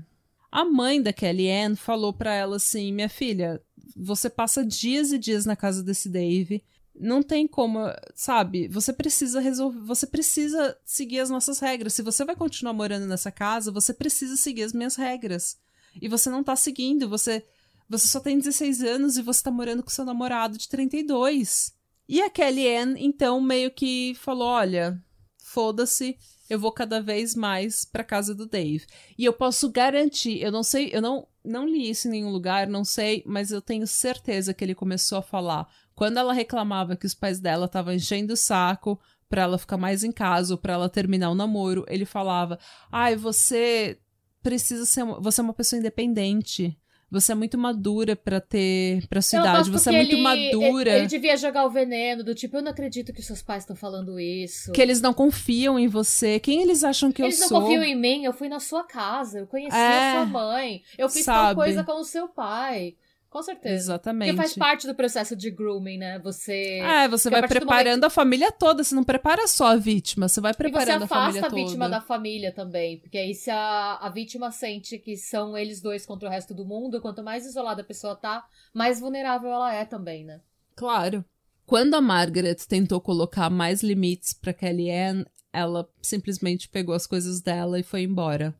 A: A mãe da Kelly Ann falou para ela assim: Minha filha, você passa dias e dias na casa desse Dave não tem como, sabe? Você precisa resolver, você precisa seguir as nossas regras. Se você vai continuar morando nessa casa, você precisa seguir as minhas regras. E você não tá seguindo, você você só tem 16 anos e você tá morando com seu namorado de 32. E a Kelly Ann, então, meio que falou: olha, foda-se, eu vou cada vez mais pra casa do Dave. E eu posso garantir, eu não sei, eu não, não li isso em nenhum lugar, não sei, mas eu tenho certeza que ele começou a falar quando ela reclamava que os pais dela estavam enchendo o saco para ela ficar mais em casa ou para ela terminar o namoro, ele falava: "Ai, você precisa ser, você é uma pessoa independente. Você é muito madura para ter pra sua idade. Você é muito
B: ele,
A: madura.
B: Ele, ele, devia jogar o veneno do tipo, eu não acredito que seus pais estão falando isso.
A: Que eles não confiam em você. Quem eles acham que
B: eles
A: eu sou?
B: Eles não confiam em mim. Eu fui na sua casa. Eu conheci é, a sua mãe. Eu fiz sabe? tal coisa com o seu pai. Com certeza.
A: Exatamente.
B: Porque faz parte do processo de grooming, né? Você.
A: É, você vai preparando momento... a família toda. Você não prepara só a vítima, você vai preparando a família toda.
B: Você afasta a, vítima da família também. Porque aí se a, a vítima sente que são eles dois contra o resto do mundo, quanto mais isolada a pessoa tá, mais vulnerável ela é também, né?
A: Claro. Quando a Margaret tentou colocar mais limites para Kellyanne, ela simplesmente pegou as coisas dela e foi embora.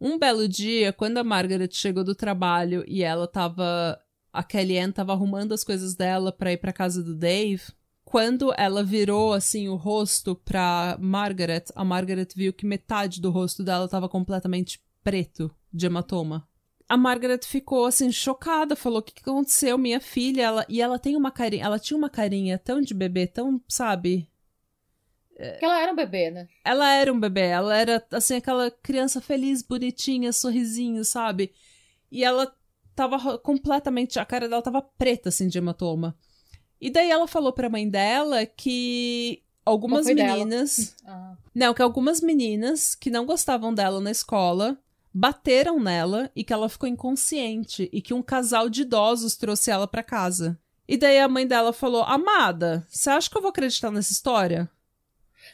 A: Um belo dia, quando a Margaret chegou do trabalho e ela tava a Kellyanne tava arrumando as coisas dela para ir para casa do Dave. Quando ela virou assim o rosto pra Margaret, a Margaret viu que metade do rosto dela tava completamente preto de hematoma. A Margaret ficou assim chocada, falou: "O que, que aconteceu, minha filha?" Ela, e ela tem uma carinha, ela tinha uma carinha tão de bebê, tão, sabe,
B: que ela era um bebê, né?
A: Ela era um bebê, ela era assim aquela criança feliz, bonitinha, sorrisinho, sabe? E ela tava completamente. A cara dela tava preta, assim, de hematoma. E daí ela falou pra mãe dela que algumas meninas. Ah. Não, que algumas meninas que não gostavam dela na escola bateram nela e que ela ficou inconsciente e que um casal de idosos trouxe ela para casa. E daí a mãe dela falou: Amada, você acha que eu vou acreditar nessa história?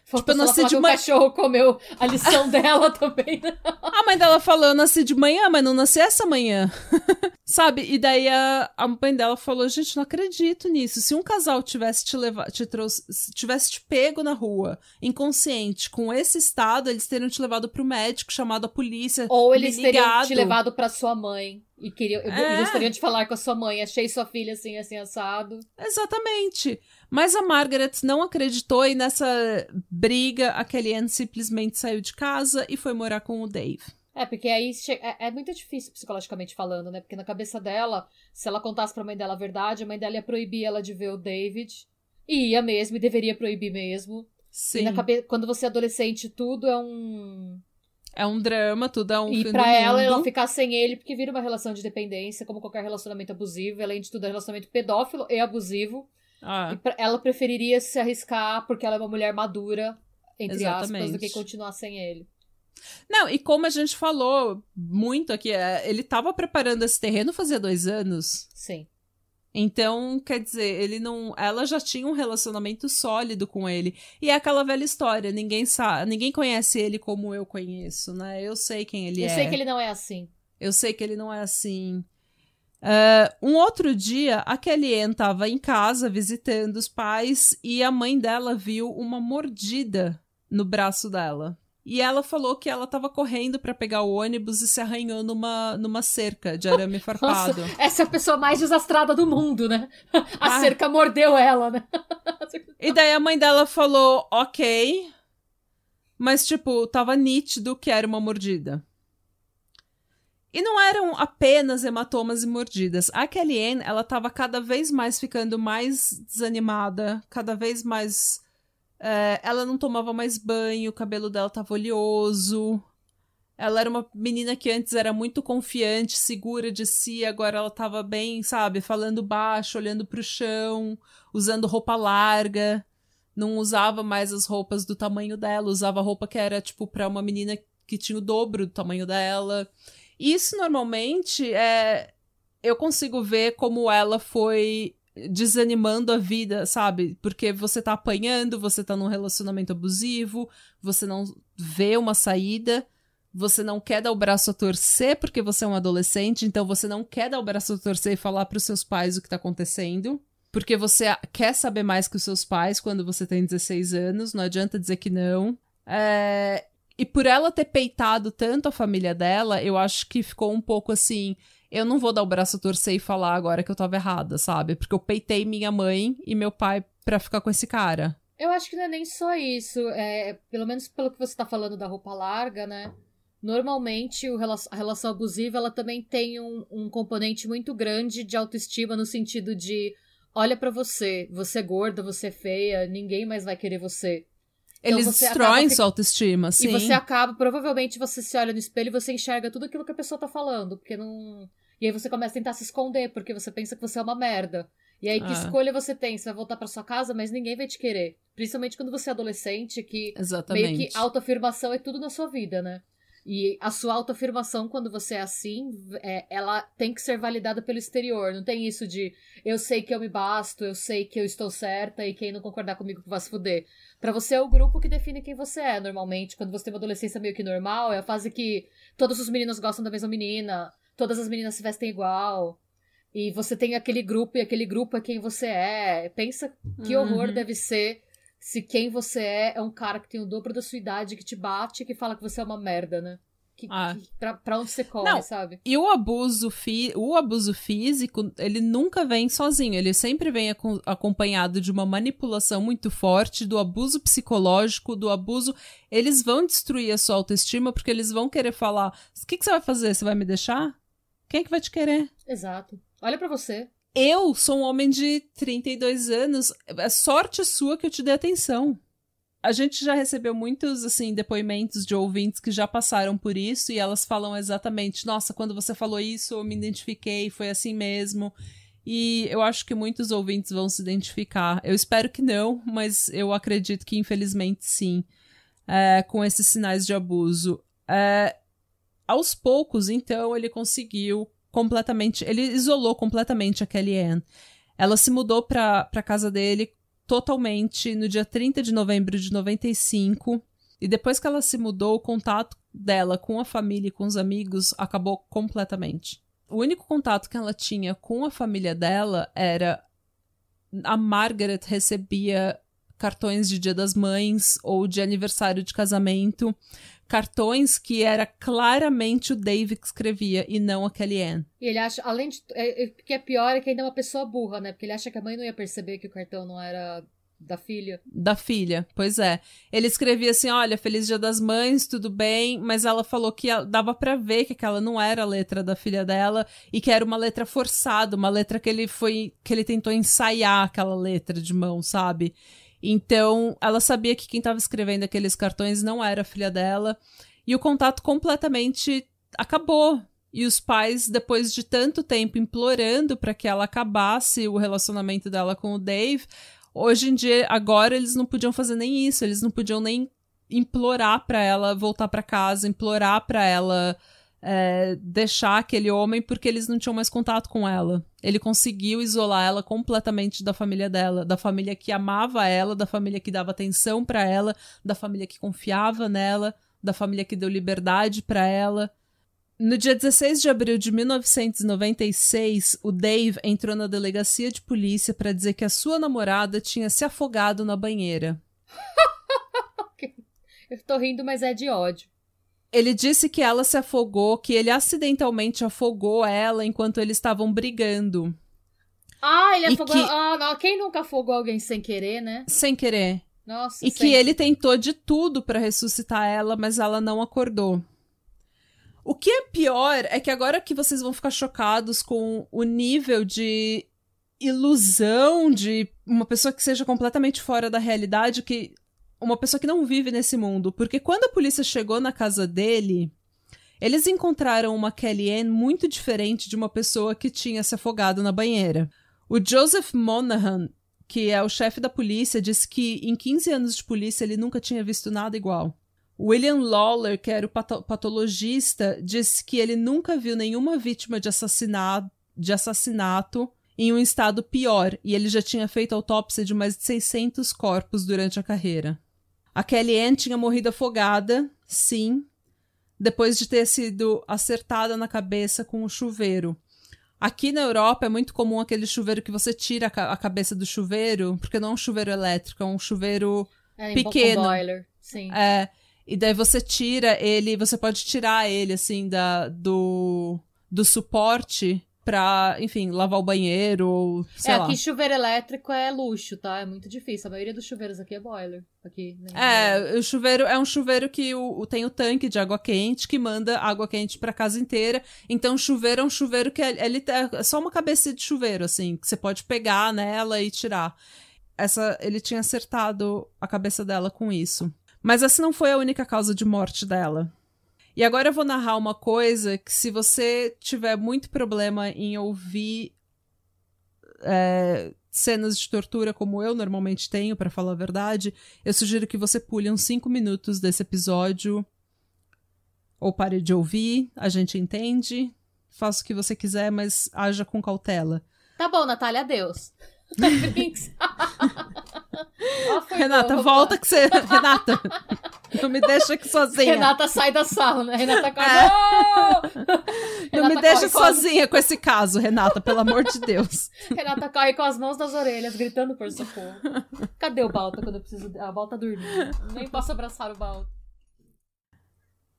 B: Faltou tipo, eu nasci de manhã. O cachorro comeu a lição dela também. Né?
A: A mãe dela falou: eu nasci de manhã, mas não nasci essa manhã. Sabe? E daí a, a mãe dela falou: gente, não acredito nisso. Se um casal tivesse te levado, te trouxe, tivesse te pego na rua, inconsciente, com esse estado, eles teriam te levado pro médico, chamado a polícia.
B: Ou eles ligado. teriam te levado pra sua mãe. E queriam, é. gostariam de falar com a sua mãe. Achei sua filha assim, assim, assado.
A: Exatamente. Mas a Margaret não acreditou e nessa briga a Kellyanne simplesmente saiu de casa e foi morar com o Dave.
B: É, porque aí é, é, muito difícil psicologicamente falando, né? Porque na cabeça dela, se ela contasse pra mãe dela a verdade, a mãe dela ia proibir ela de ver o David. E ia mesmo, e deveria proibir mesmo. Sim. E na cabe... quando você é adolescente, tudo é um
A: é um drama, tudo é um
B: E pra ela, ela ficar sem ele, porque vira uma relação de dependência, como qualquer relacionamento abusivo. Além de tudo, é um relacionamento pedófilo e abusivo. Ah. Ela preferiria se arriscar porque ela é uma mulher madura, entre Exatamente. aspas, do que continuar sem ele.
A: Não, e como a gente falou muito aqui, é, ele tava preparando esse terreno fazia dois anos.
B: Sim.
A: Então, quer dizer, ele não. Ela já tinha um relacionamento sólido com ele. E é aquela velha história, ninguém sabe, ninguém conhece ele como eu conheço, né? Eu sei quem ele
B: eu
A: é.
B: Eu sei que ele não é assim.
A: Eu sei que ele não é assim. Uh, um outro dia, a Kellyanne estava em casa visitando os pais e a mãe dela viu uma mordida no braço dela. E ela falou que ela tava correndo para pegar o ônibus e se arranhou numa, numa cerca de arame farpado. Nossa,
B: essa é a pessoa mais desastrada do mundo, né? A ah. cerca mordeu ela, né?
A: E daí a mãe dela falou, ok. Mas, tipo, tava nítido que era uma mordida. E não eram apenas hematomas e mordidas. A Kellyanne, ela tava cada vez mais ficando mais desanimada, cada vez mais é, ela não tomava mais banho, o cabelo dela tava oleoso. Ela era uma menina que antes era muito confiante, segura de si, agora ela tava bem, sabe, falando baixo, olhando pro chão, usando roupa larga. Não usava mais as roupas do tamanho dela, usava roupa que era tipo para uma menina que tinha o dobro do tamanho dela. Isso normalmente é eu consigo ver como ela foi desanimando a vida, sabe? Porque você tá apanhando, você tá num relacionamento abusivo, você não vê uma saída, você não quer dar o braço a torcer porque você é um adolescente, então você não quer dar o braço a torcer e falar para os seus pais o que tá acontecendo. Porque você quer saber mais que os seus pais quando você tem 16 anos, não adianta dizer que não. É... E por ela ter peitado tanto a família dela, eu acho que ficou um pouco assim eu não vou dar o braço a torcer e falar agora que eu tava errada, sabe? Porque eu peitei minha mãe e meu pai pra ficar com esse cara.
B: Eu acho que não é nem só isso. É, pelo menos pelo que você tá falando da roupa larga, né? Normalmente a relação abusiva ela também tem um, um componente muito grande de autoestima no sentido de olha para você, você é gorda, você é feia, ninguém mais vai querer você.
A: Então Eles destroem sua autoestima, sim.
B: E você acaba, provavelmente você se olha no espelho e você enxerga tudo aquilo que a pessoa tá falando, porque não e aí você começa a tentar se esconder, porque você pensa que você é uma merda. E aí, que ah. escolha você tem? Você vai voltar para sua casa, mas ninguém vai te querer. Principalmente quando você é adolescente, que Exatamente. meio que autoafirmação é tudo na sua vida, né? E a sua autoafirmação, quando você é assim, é, ela tem que ser validada pelo exterior. Não tem isso de eu sei que eu me basto, eu sei que eu estou certa e quem não concordar comigo que vai se fuder. Pra você é o grupo que define quem você é, normalmente. Quando você tem uma adolescência meio que normal, é a fase que todos os meninos gostam da mesma menina todas as meninas se vestem igual. E você tem aquele grupo e aquele grupo é quem você é. Pensa que horror uhum. deve ser se quem você é é um cara que tem o dobro da sua idade, que te bate e que fala que você é uma merda, né? Que, ah. que, pra, pra, onde você corre, Não, sabe?
A: E o abuso, fi o abuso físico, ele nunca vem sozinho. Ele sempre vem acompanhado de uma manipulação muito forte, do abuso psicológico, do abuso. Eles vão destruir a sua autoestima porque eles vão querer falar: o que, que você vai fazer? Você vai me deixar? Quem é que vai te querer?
B: Exato. Olha para você.
A: Eu sou um homem de 32 anos. É sorte sua que eu te dei atenção. A gente já recebeu muitos, assim, depoimentos de ouvintes que já passaram por isso e elas falam exatamente: nossa, quando você falou isso, eu me identifiquei, foi assim mesmo. E eu acho que muitos ouvintes vão se identificar. Eu espero que não, mas eu acredito que infelizmente sim, é, com esses sinais de abuso. É, aos poucos, então, ele conseguiu completamente. Ele isolou completamente a Kellyanne. Ela se mudou pra, pra casa dele totalmente no dia 30 de novembro de 95. E depois que ela se mudou, o contato dela com a família e com os amigos acabou completamente. O único contato que ela tinha com a família dela era a Margaret recebia cartões de Dia das Mães ou de aniversário de casamento, cartões que era claramente o Dave que escrevia e não a Kellyanne.
B: E ele acha, além de. É, é, o que é pior é que ainda é uma pessoa burra, né? Porque ele acha que a mãe não ia perceber que o cartão não era da filha.
A: Da filha, pois é. Ele escrevia assim: olha, Feliz Dia das Mães, tudo bem, mas ela falou que dava para ver que aquela não era a letra da filha dela e que era uma letra forçada, uma letra que ele foi. que ele tentou ensaiar aquela letra de mão, sabe? Então, ela sabia que quem estava escrevendo aqueles cartões não era a filha dela. E o contato completamente acabou. E os pais, depois de tanto tempo implorando para que ela acabasse o relacionamento dela com o Dave, hoje em dia, agora eles não podiam fazer nem isso, eles não podiam nem implorar para ela voltar para casa, implorar para ela é, deixar aquele homem porque eles não tinham mais contato com ela. Ele conseguiu isolar ela completamente da família dela, da família que amava ela, da família que dava atenção para ela, da família que confiava nela, da família que deu liberdade para ela. No dia 16 de abril de 1996, o Dave entrou na delegacia de polícia para dizer que a sua namorada tinha se afogado na banheira.
B: Eu tô rindo, mas é de ódio.
A: Ele disse que ela se afogou, que ele acidentalmente afogou ela enquanto eles estavam brigando.
B: Ah, ele afogou. Que... Ah, não. Quem nunca afogou alguém sem querer, né?
A: Sem querer.
B: Nossa.
A: E que ele tentou de tudo para ressuscitar ela, mas ela não acordou. O que é pior é que agora que vocês vão ficar chocados com o nível de ilusão de uma pessoa que seja completamente fora da realidade, que uma pessoa que não vive nesse mundo. Porque quando a polícia chegou na casa dele, eles encontraram uma Kellyanne muito diferente de uma pessoa que tinha se afogado na banheira. O Joseph Monahan, que é o chefe da polícia, disse que em 15 anos de polícia ele nunca tinha visto nada igual. William Lawler, que era o patologista, disse que ele nunca viu nenhuma vítima de assassinato, de assassinato em um estado pior e ele já tinha feito autópsia de mais de 600 corpos durante a carreira. A Kellyanne tinha morrido afogada, sim, depois de ter sido acertada na cabeça com o um chuveiro. Aqui na Europa é muito comum aquele chuveiro que você tira a, cabeça do chuveiro, porque não é um chuveiro elétrico, é um chuveiro é, pequeno.
B: Boiler, sim.
A: É, e daí você tira ele, você pode tirar ele assim da do do suporte pra, enfim, lavar o banheiro ou sei
B: é,
A: lá.
B: aqui chuveiro elétrico é luxo, tá? É muito difícil. A maioria dos chuveiros aqui é boiler. Aqui,
A: né? É, o chuveiro é um chuveiro que o, o, tem o tanque de água quente que manda água quente pra casa inteira. Então, chuveiro é um chuveiro que é, ele é só uma cabeça de chuveiro, assim, que você pode pegar nela e tirar. Essa, ele tinha acertado a cabeça dela com isso. Mas essa não foi a única causa de morte dela. E agora eu vou narrar uma coisa que, se você tiver muito problema em ouvir é, cenas de tortura, como eu normalmente tenho, para falar a verdade, eu sugiro que você pule uns 5 minutos desse episódio. Ou pare de ouvir, a gente entende. Faça o que você quiser, mas haja com cautela.
B: Tá bom, Natália, adeus.
A: Renata, boa. volta que você. Renata, não me deixa aqui sozinha.
B: Renata sai da sala, né? Renata corre.
A: É. Não Renata me deixa sozinha com esse caso, Renata, pelo amor de Deus.
B: Renata corre com as mãos nas orelhas, gritando por socorro. Cadê o Balta quando eu preciso. A Balta dormindo. Nem posso abraçar o Balta.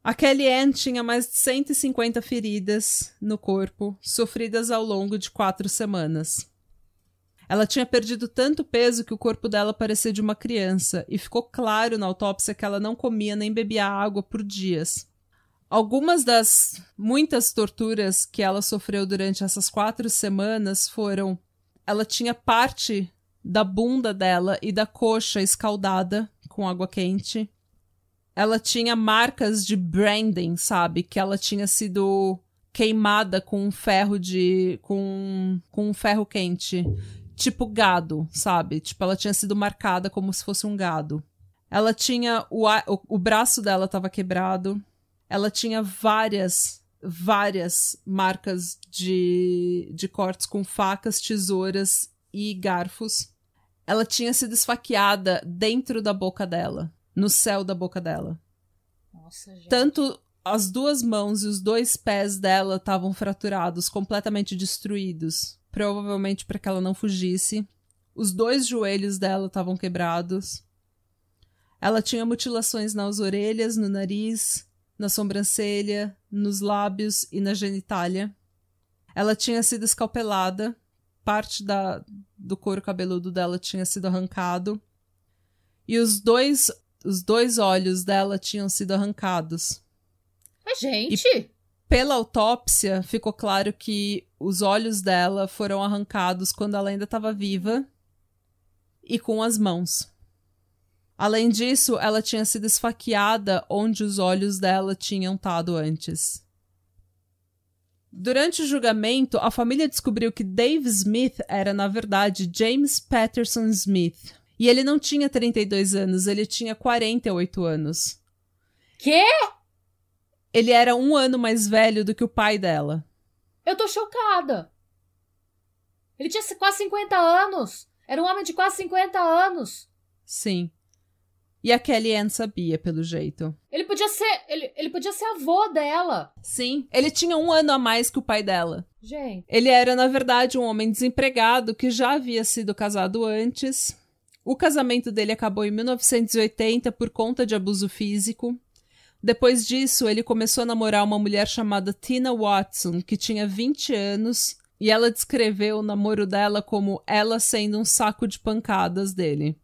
A: A Kellyanne tinha mais de 150 feridas no corpo, sofridas ao longo de quatro semanas. Ela tinha perdido tanto peso que o corpo dela parecia de uma criança, e ficou claro na autópsia que ela não comia nem bebia água por dias. Algumas das muitas torturas que ela sofreu durante essas quatro semanas foram: ela tinha parte da bunda dela e da coxa escaldada com água quente. Ela tinha marcas de branding, sabe? Que ela tinha sido queimada com um ferro de. com, com um ferro quente tipo gado, sabe? Tipo, ela tinha sido marcada como se fosse um gado. Ela tinha. O, o, o braço dela estava quebrado. Ela tinha várias, várias marcas de, de cortes com facas, tesouras e garfos. ela tinha sido esfaqueada dentro da boca dela, no céu da boca dela.
B: Nossa, gente.
A: Tanto as duas mãos e os dois pés dela estavam fraturados, completamente destruídos, provavelmente para que ela não fugisse. Os dois joelhos dela estavam quebrados. Ela tinha mutilações nas orelhas, no nariz, na sobrancelha, nos lábios e na genitália. Ela tinha sido escalpelada, parte da, do couro cabeludo dela tinha sido arrancado. E os dois, os dois olhos dela tinham sido arrancados.
B: Mas, gente! E
A: pela autópsia, ficou claro que os olhos dela foram arrancados quando ela ainda estava viva e com as mãos. Além disso, ela tinha sido esfaqueada onde os olhos dela tinham estado antes. Durante o julgamento, a família descobriu que Dave Smith era, na verdade, James Patterson Smith. E ele não tinha 32 anos, ele tinha 48 anos.
B: Quê?
A: Ele era um ano mais velho do que o pai dela.
B: Eu tô chocada. Ele tinha quase 50 anos. Era um homem de quase 50 anos.
A: Sim. E a Kelly Ann sabia, pelo jeito.
B: Ele podia ser. Ele, ele podia ser avô dela.
A: Sim. Ele tinha um ano a mais que o pai dela.
B: Gente.
A: Ele era, na verdade, um homem desempregado que já havia sido casado antes. O casamento dele acabou em 1980 por conta de abuso físico. Depois disso, ele começou a namorar uma mulher chamada Tina Watson, que tinha 20 anos, e ela descreveu o namoro dela como ela sendo um saco de pancadas dele.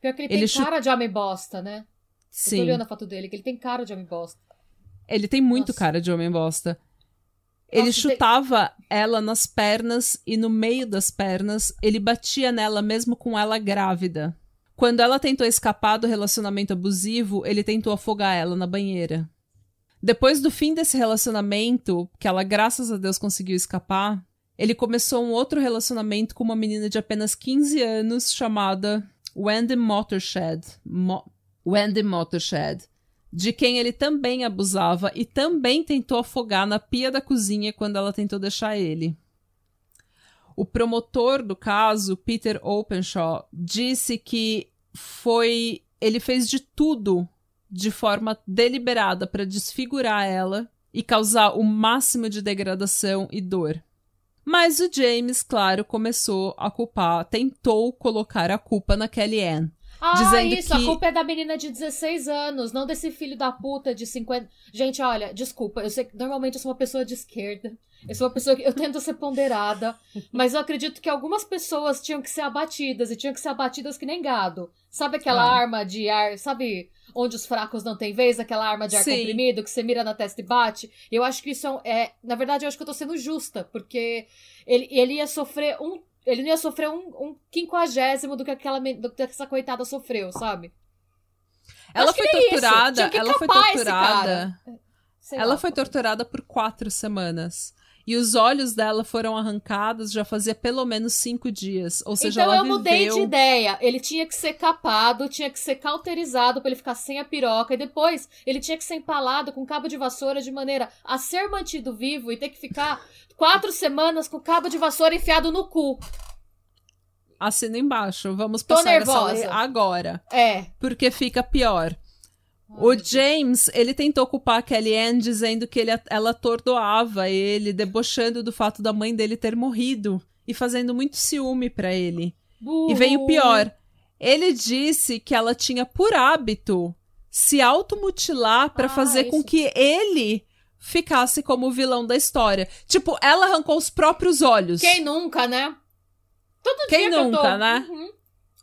B: Pior que ele, ele tem cara de homem bosta, né?
A: Sim.
B: Eu tô olhando a foto dele, que ele tem cara de homem bosta.
A: Ele tem muito Nossa. cara de homem bosta. Ele Nossa, chutava tem... ela nas pernas e no meio das pernas, ele batia nela mesmo com ela grávida. Quando ela tentou escapar do relacionamento abusivo, ele tentou afogar ela na banheira. Depois do fim desse relacionamento, que ela graças a Deus conseguiu escapar, ele começou um outro relacionamento com uma menina de apenas 15 anos chamada Wendy Motorshed, Mo Wendy Motorshed, de quem ele também abusava e também tentou afogar na pia da cozinha quando ela tentou deixar ele. O promotor do caso, Peter Openshaw, disse que foi ele fez de tudo de forma deliberada para desfigurar ela e causar o máximo de degradação e dor. Mas o James, claro, começou a culpar, tentou colocar a culpa na Kelly Ann.
B: Ah,
A: dizendo
B: isso,
A: que...
B: a culpa é da menina de 16 anos, não desse filho da puta de 50. Gente, olha, desculpa, eu sei que normalmente eu sou uma pessoa de esquerda. Eu sou uma pessoa que eu tento ser ponderada, mas eu acredito que algumas pessoas tinham que ser abatidas e tinham que ser abatidas que nem gado. Sabe aquela ah. arma de ar, sabe onde os fracos não têm vez, aquela arma de ar Sim. comprimido que você mira na testa e bate? Eu acho que isso é, é, na verdade eu acho que eu tô sendo justa, porque ele, ele ia sofrer um ele não ia sofrer um, um quinquagésimo do que, aquela, do que essa coitada sofreu, sabe?
A: Ela foi torturada. Ela foi torturada. Ela foi torturada por quatro semanas. E os olhos dela foram arrancados já fazia pelo menos cinco dias. Ou seja,
B: então
A: ela
B: eu
A: viveu...
B: mudei de ideia. Ele tinha que ser capado, tinha que ser cauterizado para ele ficar sem a piroca. E depois ele tinha que ser empalado com cabo de vassoura de maneira a ser mantido vivo e ter que ficar quatro semanas com cabo de vassoura enfiado no cu.
A: Assina embaixo. Vamos passar essa lei agora.
B: É.
A: Porque fica pior. O James, ele tentou culpar a Kelly Ann dizendo que ele, ela atordoava ele, debochando do fato da mãe dele ter morrido e fazendo muito ciúme para ele. E veio pior. Ele disse que ela tinha por hábito se automutilar para ah, fazer isso. com que ele ficasse como o vilão da história. Tipo, ela arrancou os próprios olhos.
B: Quem nunca, né? Todo
A: Quem
B: dia
A: nunca,
B: que eu tô...
A: né?
B: Uhum.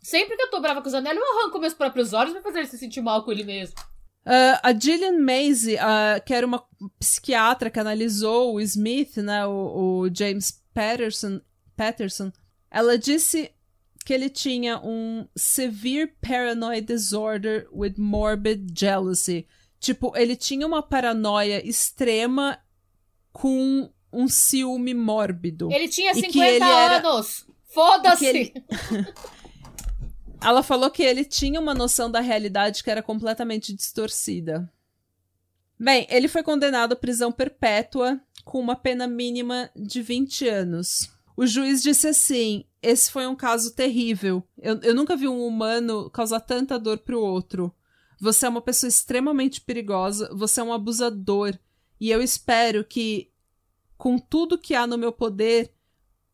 B: Sempre que eu tô brava com o Zanelli, eu arranco meus próprios olhos pra fazer ele se sentir mal com ele mesmo.
A: Uh, a Gillian Macy, uh, que era uma psiquiatra que analisou o Smith, né, o, o James Patterson, Patterson, ela disse que ele tinha um severe paranoid disorder with morbid jealousy, Tipo, ele tinha uma paranoia extrema com um ciúme mórbido.
B: Ele tinha 50 ele anos! Era... Foda-se! Ele...
A: Ela falou que ele tinha uma noção da realidade que era completamente distorcida. Bem, ele foi condenado à prisão perpétua com uma pena mínima de 20 anos. O juiz disse assim: esse foi um caso terrível. Eu, eu nunca vi um humano causar tanta dor pro outro. Você é uma pessoa extremamente perigosa, você é um abusador. E eu espero que, com tudo que há no meu poder,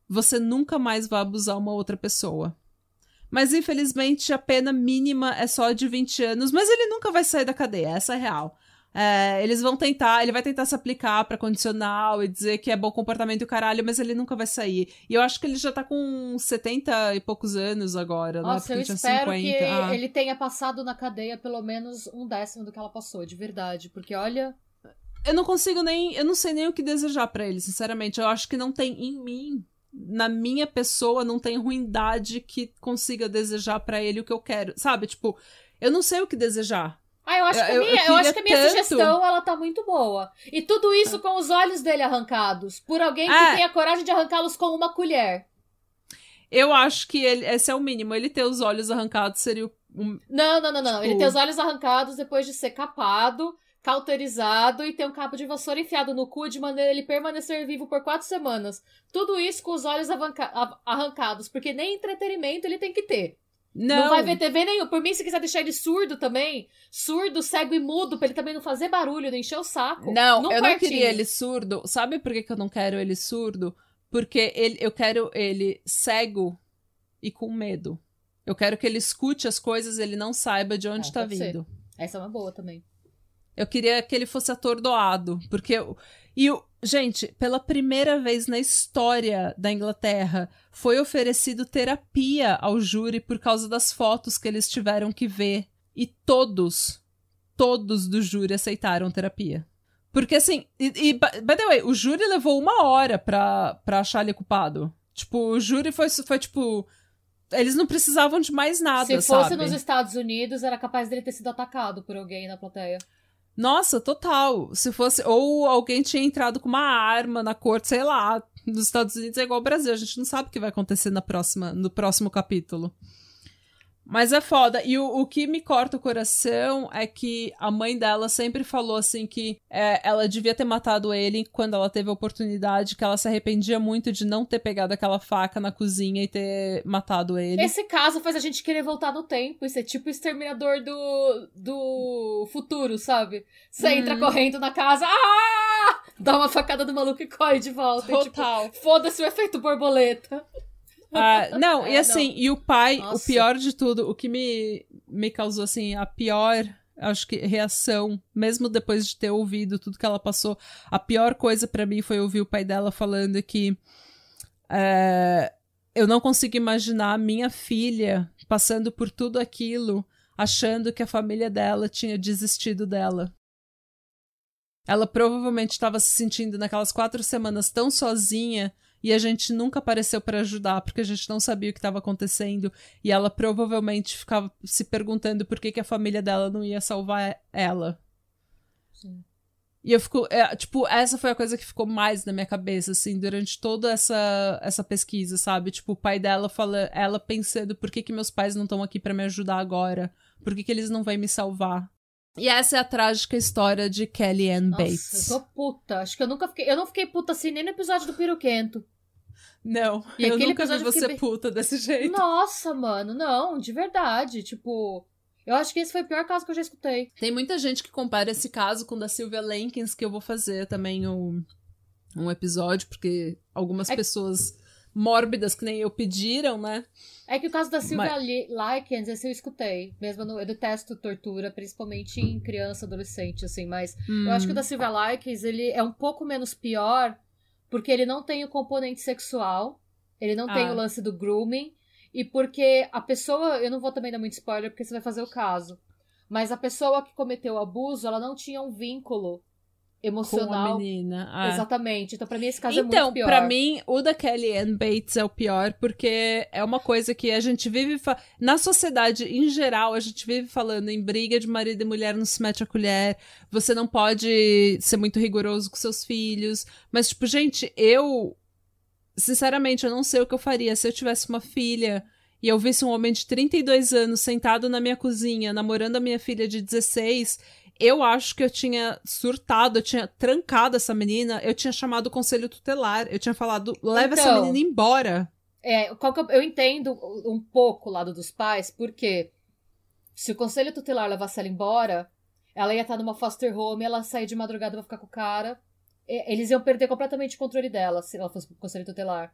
A: você nunca mais vá abusar uma outra pessoa. Mas infelizmente a pena mínima é só de 20 anos, mas ele nunca vai sair da cadeia, essa é real. É, eles vão tentar, ele vai tentar se aplicar pra condicional e dizer que é bom comportamento e o caralho, mas ele nunca vai sair. E eu acho que ele já tá com 70 e poucos anos agora,
B: né? Nossa,
A: né?
B: Porque eu espero 50. que ah. ele tenha passado na cadeia pelo menos um décimo do que ela passou, de verdade. Porque olha.
A: Eu não consigo nem. Eu não sei nem o que desejar para ele, sinceramente. Eu acho que não tem em mim na minha pessoa não tem ruindade que consiga desejar para ele o que eu quero. Sabe? Tipo, eu não sei o que desejar.
B: Ah, eu acho que a minha, eu, eu acho que a minha tanto... sugestão ela tá muito boa. E tudo isso ah. com os olhos dele arrancados. Por alguém que ah. tenha coragem de arrancá-los com uma colher.
A: Eu acho que ele, esse é o mínimo. Ele ter os olhos arrancados seria o. Um,
B: não, não, não, não. Tipo... Ele ter os olhos arrancados depois de ser capado, cauterizado e ter um cabo de vassoura enfiado no cu de maneira ele permanecer vivo por quatro semanas. Tudo isso com os olhos arrancados, porque nem entretenimento ele tem que ter. Não. não vai ver TV nenhum. Por mim, se quiser deixar ele surdo também, surdo, cego e mudo, pra ele também não fazer barulho, não encher o saco.
A: Não, eu não queria ele surdo. Sabe por que, que eu não quero ele surdo? Porque ele, eu quero ele cego e com medo. Eu quero que ele escute as coisas e ele não saiba de onde ah, tá vindo.
B: Ser. Essa é uma boa também.
A: Eu queria que ele fosse atordoado, porque eu, e o gente, pela primeira vez na história da Inglaterra, foi oferecido terapia ao júri por causa das fotos que eles tiveram que ver e todos, todos do júri aceitaram terapia. Porque assim, e, e by the way, o júri levou uma hora pra, pra achar ele culpado. Tipo, o júri foi, foi tipo. Eles não precisavam de mais nada. Se
B: fosse
A: sabe?
B: nos Estados Unidos, era capaz dele ter sido atacado por alguém na plateia.
A: Nossa, total. Se fosse. Ou alguém tinha entrado com uma arma na corte, sei lá. Nos Estados Unidos é igual ao Brasil, a gente não sabe o que vai acontecer na próxima, no próximo capítulo. Mas é foda. E o, o que me corta o coração é que a mãe dela sempre falou assim que é, ela devia ter matado ele quando ela teve a oportunidade, que ela se arrependia muito de não ter pegado aquela faca na cozinha e ter matado ele.
B: Esse caso faz a gente querer voltar no tempo. Isso é tipo o exterminador do, do futuro, sabe? Você hum. entra correndo na casa, ah! dá uma facada do maluco e corre de volta.
A: Total.
B: E, tipo, Foda-se o efeito borboleta.
A: Ah, não, é, e assim, não. e o pai, Nossa. o pior de tudo, o que me, me causou, assim, a pior, acho que, reação, mesmo depois de ter ouvido tudo que ela passou, a pior coisa para mim foi ouvir o pai dela falando que é, eu não consigo imaginar a minha filha passando por tudo aquilo, achando que a família dela tinha desistido dela. Ela provavelmente estava se sentindo naquelas quatro semanas tão sozinha e a gente nunca apareceu para ajudar porque a gente não sabia o que estava acontecendo e ela provavelmente ficava se perguntando por que, que a família dela não ia salvar ela. Sim. E eu fico, é, tipo, essa foi a coisa que ficou mais na minha cabeça, assim, durante toda essa, essa pesquisa, sabe? Tipo, o pai dela fala, ela pensando por que, que meus pais não estão aqui para me ajudar agora? Por que, que eles não vão me salvar? E essa é a trágica história de Kelly Ann Bates.
B: Nossa, eu tô puta. Acho que eu nunca fiquei. Eu não fiquei puta assim nem no episódio do Piroquento.
A: Não, e eu nunca vi você fiquei... puta desse jeito.
B: Nossa, mano, não, de verdade. Tipo, eu acho que esse foi o pior caso que eu já escutei.
A: Tem muita gente que compara esse caso com o da Sylvia Lankins, que eu vou fazer também um, um episódio, porque algumas é... pessoas mórbidas que nem eu pediram, né?
B: É que o caso da Sylvia Mas... Likens, esse eu escutei. Mesmo no, eu detesto tortura, principalmente em criança, adolescente, assim. Mas hum. eu acho que o da hum. Sylvia Likens, ele é um pouco menos pior, porque ele não tem o componente sexual, ele não ah. tem o lance do grooming, e porque a pessoa, eu não vou também dar muito spoiler, porque você vai fazer o caso. Mas a pessoa que cometeu o abuso, ela não tinha um vínculo emocional.
A: Com a menina. Ah.
B: Exatamente. Então, pra mim, esse caso
A: então,
B: é muito pior.
A: Então, pra mim, o da Kelly Ann Bates é o pior, porque é uma coisa que a gente vive. Fa... Na sociedade, em geral, a gente vive falando em briga de marido e mulher não se mete a colher. Você não pode ser muito rigoroso com seus filhos. Mas, tipo, gente, eu. Sinceramente, eu não sei o que eu faria se eu tivesse uma filha e eu visse um homem de 32 anos sentado na minha cozinha, namorando a minha filha de 16 eu acho que eu tinha surtado, eu tinha trancado essa menina, eu tinha chamado o conselho tutelar, eu tinha falado, leva então, essa menina embora.
B: É, eu, eu entendo um pouco o lado dos pais, porque se o conselho tutelar levasse ela embora, ela ia estar numa foster home, ela sair de madrugada pra ficar com o cara. Eles iam perder completamente o controle dela se ela fosse pro conselho tutelar.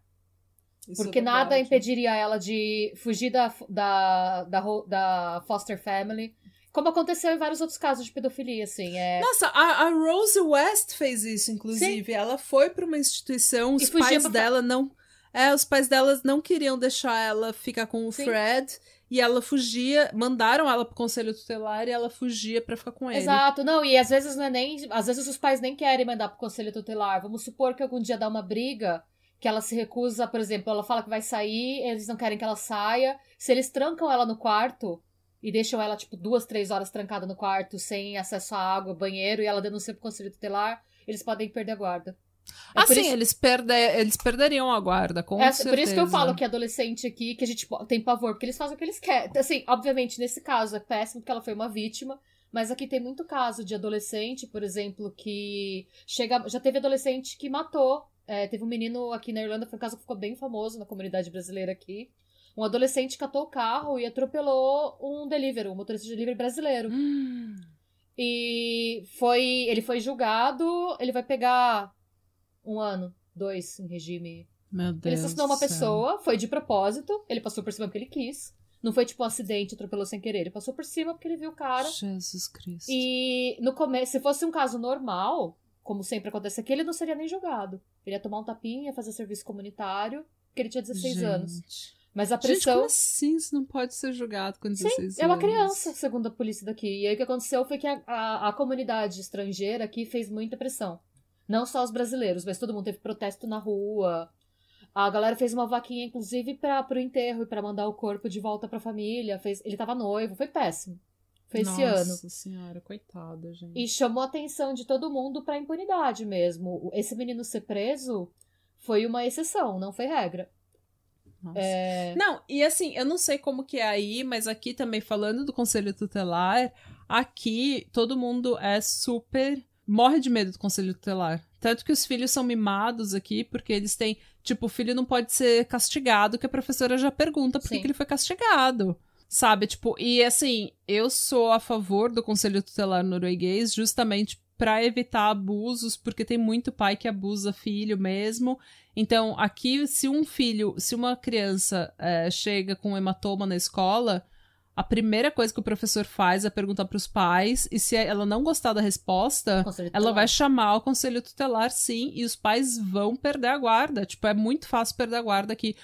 B: Isso Porque é nada impediria ela de fugir da, da, da, da, foster family. Como aconteceu em vários outros casos de pedofilia, assim. É...
A: Nossa, a, a Rose West fez isso, inclusive. Sim. Ela foi para uma instituição, os pais pra... dela não. É, os pais delas não queriam deixar ela ficar com o Sim. Fred. E ela fugia, mandaram ela pro conselho tutelar e ela fugia para ficar com ele.
B: Exato, não, e às vezes não é nem. Às vezes os pais nem querem mandar pro conselho tutelar. Vamos supor que algum dia dá uma briga que ela se recusa, por exemplo, ela fala que vai sair, eles não querem que ela saia. Se eles trancam ela no quarto e deixam ela, tipo, duas, três horas trancada no quarto, sem acesso à água, banheiro, e ela denuncia pro conselho tutelar, eles podem perder a guarda.
A: É ah, sim, isso... eles, perde... eles perderiam a guarda, com é, certeza.
B: Por isso que eu falo que adolescente aqui, que a gente tem pavor, porque eles fazem o que eles querem. Assim, obviamente, nesse caso é péssimo porque ela foi uma vítima, mas aqui tem muito caso de adolescente, por exemplo, que chega. Já teve adolescente que matou. É, teve um menino aqui na Irlanda, foi um caso que ficou bem famoso na comunidade brasileira aqui. Um adolescente catou o carro e atropelou um delivery, um motorista de delivery brasileiro. Hum. E foi. Ele foi julgado, ele vai pegar um ano, dois em regime.
A: Meu Deus.
B: Ele assassinou uma pessoa, foi de propósito, ele passou por cima porque ele quis. Não foi tipo um acidente, atropelou sem querer. Ele passou por cima porque ele viu o cara.
A: Jesus Cristo.
B: E no começo, se fosse um caso normal, como sempre acontece aqui, ele não seria nem julgado. Ele ia tomar um tapinha, fazer serviço comunitário, porque ele tinha 16 Gente. anos. Mas a pressão. Gente,
A: como assim você não pode ser julgado com 16 Sim, anos?
B: É uma criança, segundo a polícia daqui. E aí o que aconteceu foi que a, a, a comunidade estrangeira aqui fez muita pressão. Não só os brasileiros, mas todo mundo teve protesto na rua. A galera fez uma vaquinha, inclusive, para pro enterro e para mandar o corpo de volta pra família. Fez, ele tava noivo, foi péssimo. Foi Nossa esse ano.
A: Nossa senhora, coitada, gente.
B: E chamou a atenção de todo mundo pra impunidade mesmo. Esse menino ser preso foi uma exceção, não foi regra.
A: É... Não, e assim, eu não sei como que é aí, mas aqui também falando do conselho tutelar, aqui todo mundo é super morre de medo do conselho tutelar. Tanto que os filhos são mimados aqui, porque eles têm. Tipo, o filho não pode ser castigado, que a professora já pergunta por que, que ele foi castigado. Sabe? Tipo, e assim, eu sou a favor do conselho tutelar norueguês justamente para evitar abusos, porque tem muito pai que abusa filho mesmo. Então, aqui, se um filho, se uma criança é, chega com um hematoma na escola, a primeira coisa que o professor faz é perguntar para os pais e se ela não gostar da resposta, ela vai chamar o conselho tutelar, sim, e os pais vão perder a guarda. Tipo, é muito fácil perder a guarda aqui.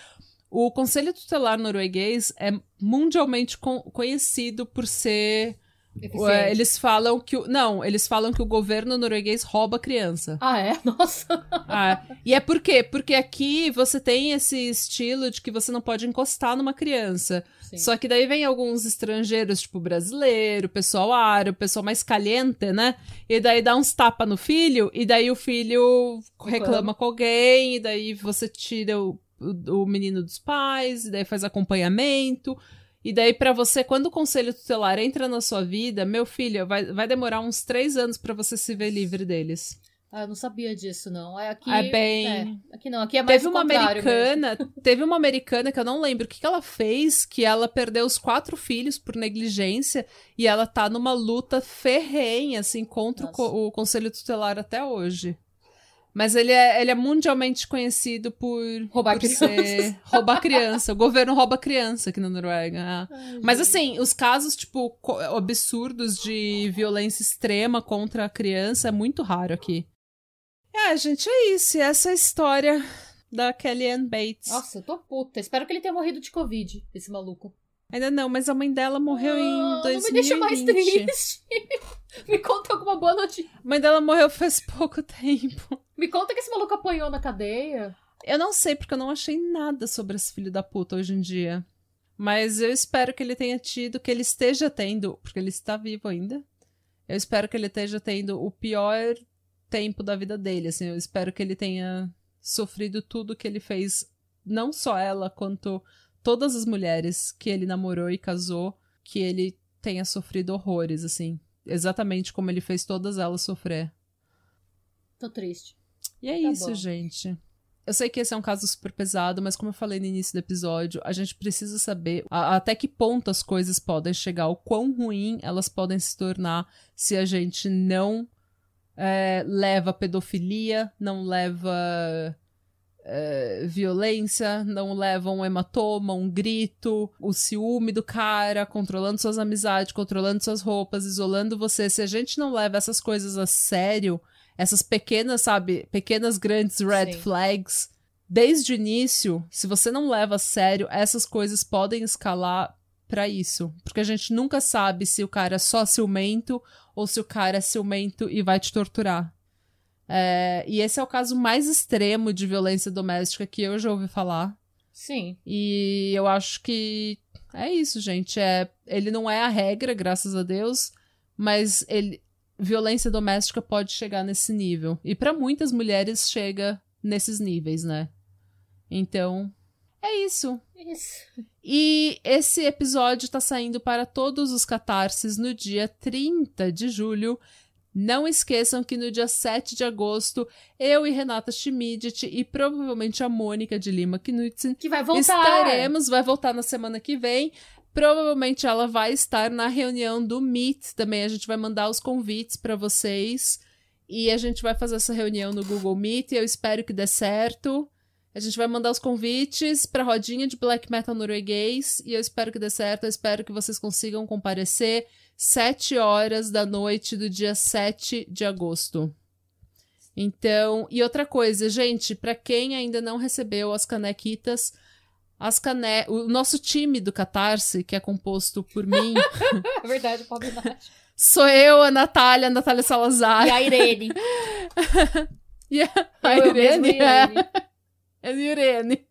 A: O conselho tutelar norueguês é mundialmente conhecido por ser Eficiente. Eles falam que o. Não, eles falam que o governo norueguês rouba criança.
B: Ah, é? Nossa.
A: Ah, e é por quê? Porque aqui você tem esse estilo de que você não pode encostar numa criança. Sim. Só que daí vem alguns estrangeiros, tipo brasileiro, pessoal árabe, pessoal mais caliente, né? E daí dá uns tapa no filho, e daí o filho reclama com alguém, e daí você tira o, o, o menino dos pais, e daí faz acompanhamento. E daí, para você, quando o conselho tutelar entra na sua vida, meu filho, vai, vai demorar uns três anos para você se ver livre deles.
B: Ah, eu não sabia disso, não. É, aqui,
A: é bem.
B: É, aqui não, aqui é mais
A: Teve uma americana, mesmo. teve uma americana que eu não lembro o que, que ela fez, que ela perdeu os quatro filhos por negligência e ela tá numa luta ferrenha, assim, contra o, o conselho tutelar até hoje. Mas ele é, ele é mundialmente conhecido por
B: roubar por criança.
A: Ser... roubar criança. O governo rouba criança aqui na Noruega. Ai, Mas assim, os casos, tipo, absurdos de violência extrema contra a criança é muito raro aqui. É, gente, é isso. Essa é a história da Kellyanne Bates.
B: Nossa, eu tô puta. Espero que ele tenha morrido de Covid, esse maluco.
A: Ainda não, mas a mãe dela morreu ah, em 2020. Não me deixa mais
B: triste. me conta alguma boa notícia.
A: A mãe dela morreu faz pouco tempo.
B: Me conta que esse maluco apanhou na cadeia.
A: Eu não sei, porque eu não achei nada sobre esse filho da puta hoje em dia. Mas eu espero que ele tenha tido, que ele esteja tendo, porque ele está vivo ainda. Eu espero que ele esteja tendo o pior tempo da vida dele, assim. Eu espero que ele tenha sofrido tudo que ele fez, não só ela, quanto todas as mulheres que ele namorou e casou, que ele tenha sofrido horrores, assim. Exatamente como ele fez todas elas sofrer.
B: Tô triste.
A: E é tá isso, bom. gente. eu sei que esse é um caso super pesado, mas como eu falei no início do episódio, a gente precisa saber a, até que ponto as coisas podem chegar, o quão ruim elas podem se tornar se a gente não é, leva pedofilia, não leva é, violência, não leva um hematoma, um grito, o ciúme do cara, controlando suas amizades, controlando suas roupas, isolando você. Se a gente não leva essas coisas a sério, essas pequenas, sabe, pequenas grandes red Sim. flags, desde o início, se você não leva a sério, essas coisas podem escalar para isso. Porque a gente nunca sabe se o cara é só ciumento ou se o cara é ciumento e vai te torturar. É, e esse é o caso mais extremo de violência doméstica que eu já ouvi falar.
B: Sim.
A: E eu acho que é isso, gente. É, ele não é a regra, graças a Deus, mas ele, violência doméstica pode chegar nesse nível. E para muitas mulheres chega nesses níveis, né? Então, é isso.
B: Isso.
A: E esse episódio tá saindo para todos os catarses no dia 30 de julho. Não esqueçam que no dia 7 de agosto, eu e Renata Schmidt e provavelmente a Mônica de Lima Knudsen
B: que vai voltar.
A: estaremos, vai voltar na semana que vem. Provavelmente ela vai estar na reunião do Meet também. A gente vai mandar os convites para vocês e a gente vai fazer essa reunião no Google Meet. Eu espero que dê certo. A gente vai mandar os convites para rodinha de black metal norueguês e eu espero que dê certo. Eu espero que vocês consigam comparecer. 7 horas da noite do dia 7 de agosto. Então, e outra coisa, gente, para quem ainda não recebeu as canequitas, as cane... o nosso time do Catarse, que é composto por mim.
B: É verdade, pobre Nath.
A: Sou eu, a Natália, a Natália Salazar.
B: E a Irene.
A: e a, a eu Irene. Irene. É, é a Irene.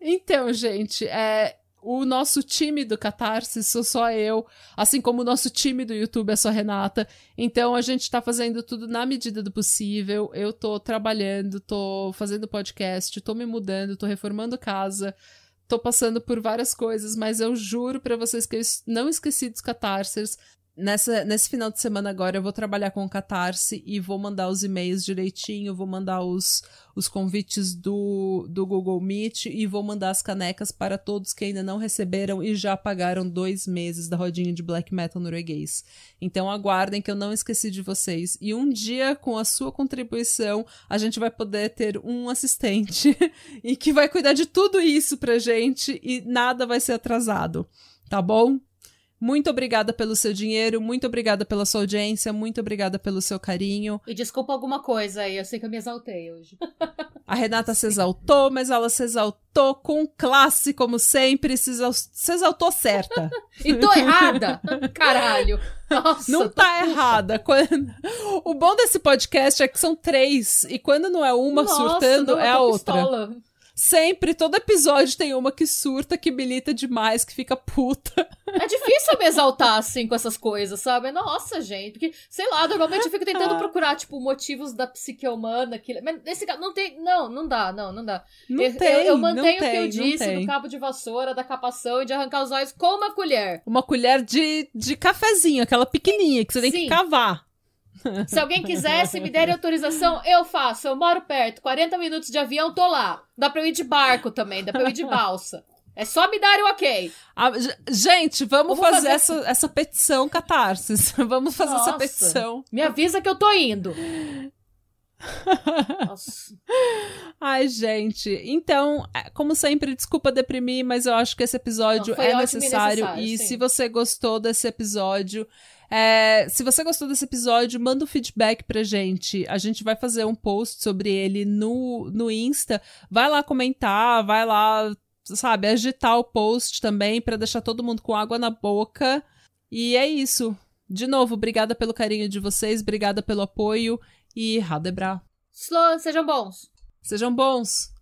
A: então, gente, é, o nosso time do Catarse sou só eu, assim como o nosso time do YouTube é só Renata. Então a gente tá fazendo tudo na medida do possível. Eu tô trabalhando, tô fazendo podcast, tô me mudando, tô reformando casa, tô passando por várias coisas, mas eu juro para vocês que eu não esqueci dos Catarses. Nessa, nesse final de semana agora eu vou trabalhar com o Catarse e vou mandar os e-mails direitinho, vou mandar os, os convites do, do Google Meet e vou mandar as canecas para todos que ainda não receberam e já pagaram dois meses da rodinha de black metal norueguês. Então aguardem que eu não esqueci de vocês. E um dia, com a sua contribuição, a gente vai poder ter um assistente e que vai cuidar de tudo isso pra gente e nada vai ser atrasado. Tá bom? Muito obrigada pelo seu dinheiro, muito obrigada pela sua audiência, muito obrigada pelo seu carinho.
B: E desculpa alguma coisa aí, eu sei que eu me exaltei hoje.
A: A Renata se exaltou, mas ela se exaltou com classe, como sempre, se, exal... se exaltou certa.
B: e tô errada! Caralho! Nossa,
A: não tá puta. errada. Quando... O bom desse podcast é que são três, e quando não é uma Nossa, surtando, não, é a outra. Pistola. Sempre, todo episódio tem uma que surta, que milita demais, que fica puta.
B: É difícil me exaltar, assim, com essas coisas, sabe? Nossa, gente. Porque, sei lá, normalmente eu fico tentando ah. procurar, tipo, motivos da psique humana. Que... Mas nesse caso, não tem. Não, não dá, não, não dá.
A: Não
B: eu,
A: tem,
B: eu, eu mantenho
A: o
B: que eu disse do cabo de vassoura, da capação e de arrancar os olhos com uma colher.
A: Uma colher de, de cafezinho, aquela pequenininha que você tem Sim. que cavar.
B: Se alguém quisesse me der autorização, eu faço. Eu moro perto, 40 minutos de avião, tô lá. Dá pra eu ir de barco também, dá pra eu ir de balsa. É só me dar o ok.
A: Ah, gente, vamos, vamos fazer, fazer, Essa, essa petição catarsis. Vamos fazer Nossa, essa petição.
B: Me avisa que eu tô indo.
A: Nossa. Ai, gente. Então, é, como sempre, desculpa deprimir, mas eu acho que esse episódio Não, é necessário. necessário. E se você gostou desse episódio, é, se você gostou desse episódio, manda um feedback pra gente. A gente vai fazer um post sobre ele no, no Insta. Vai lá comentar, vai lá, sabe, agitar o post também para deixar todo mundo com água na boca. E é isso. De novo, obrigada pelo carinho de vocês, obrigada pelo apoio e Radebra.
B: Slow, sejam bons.
A: Sejam bons.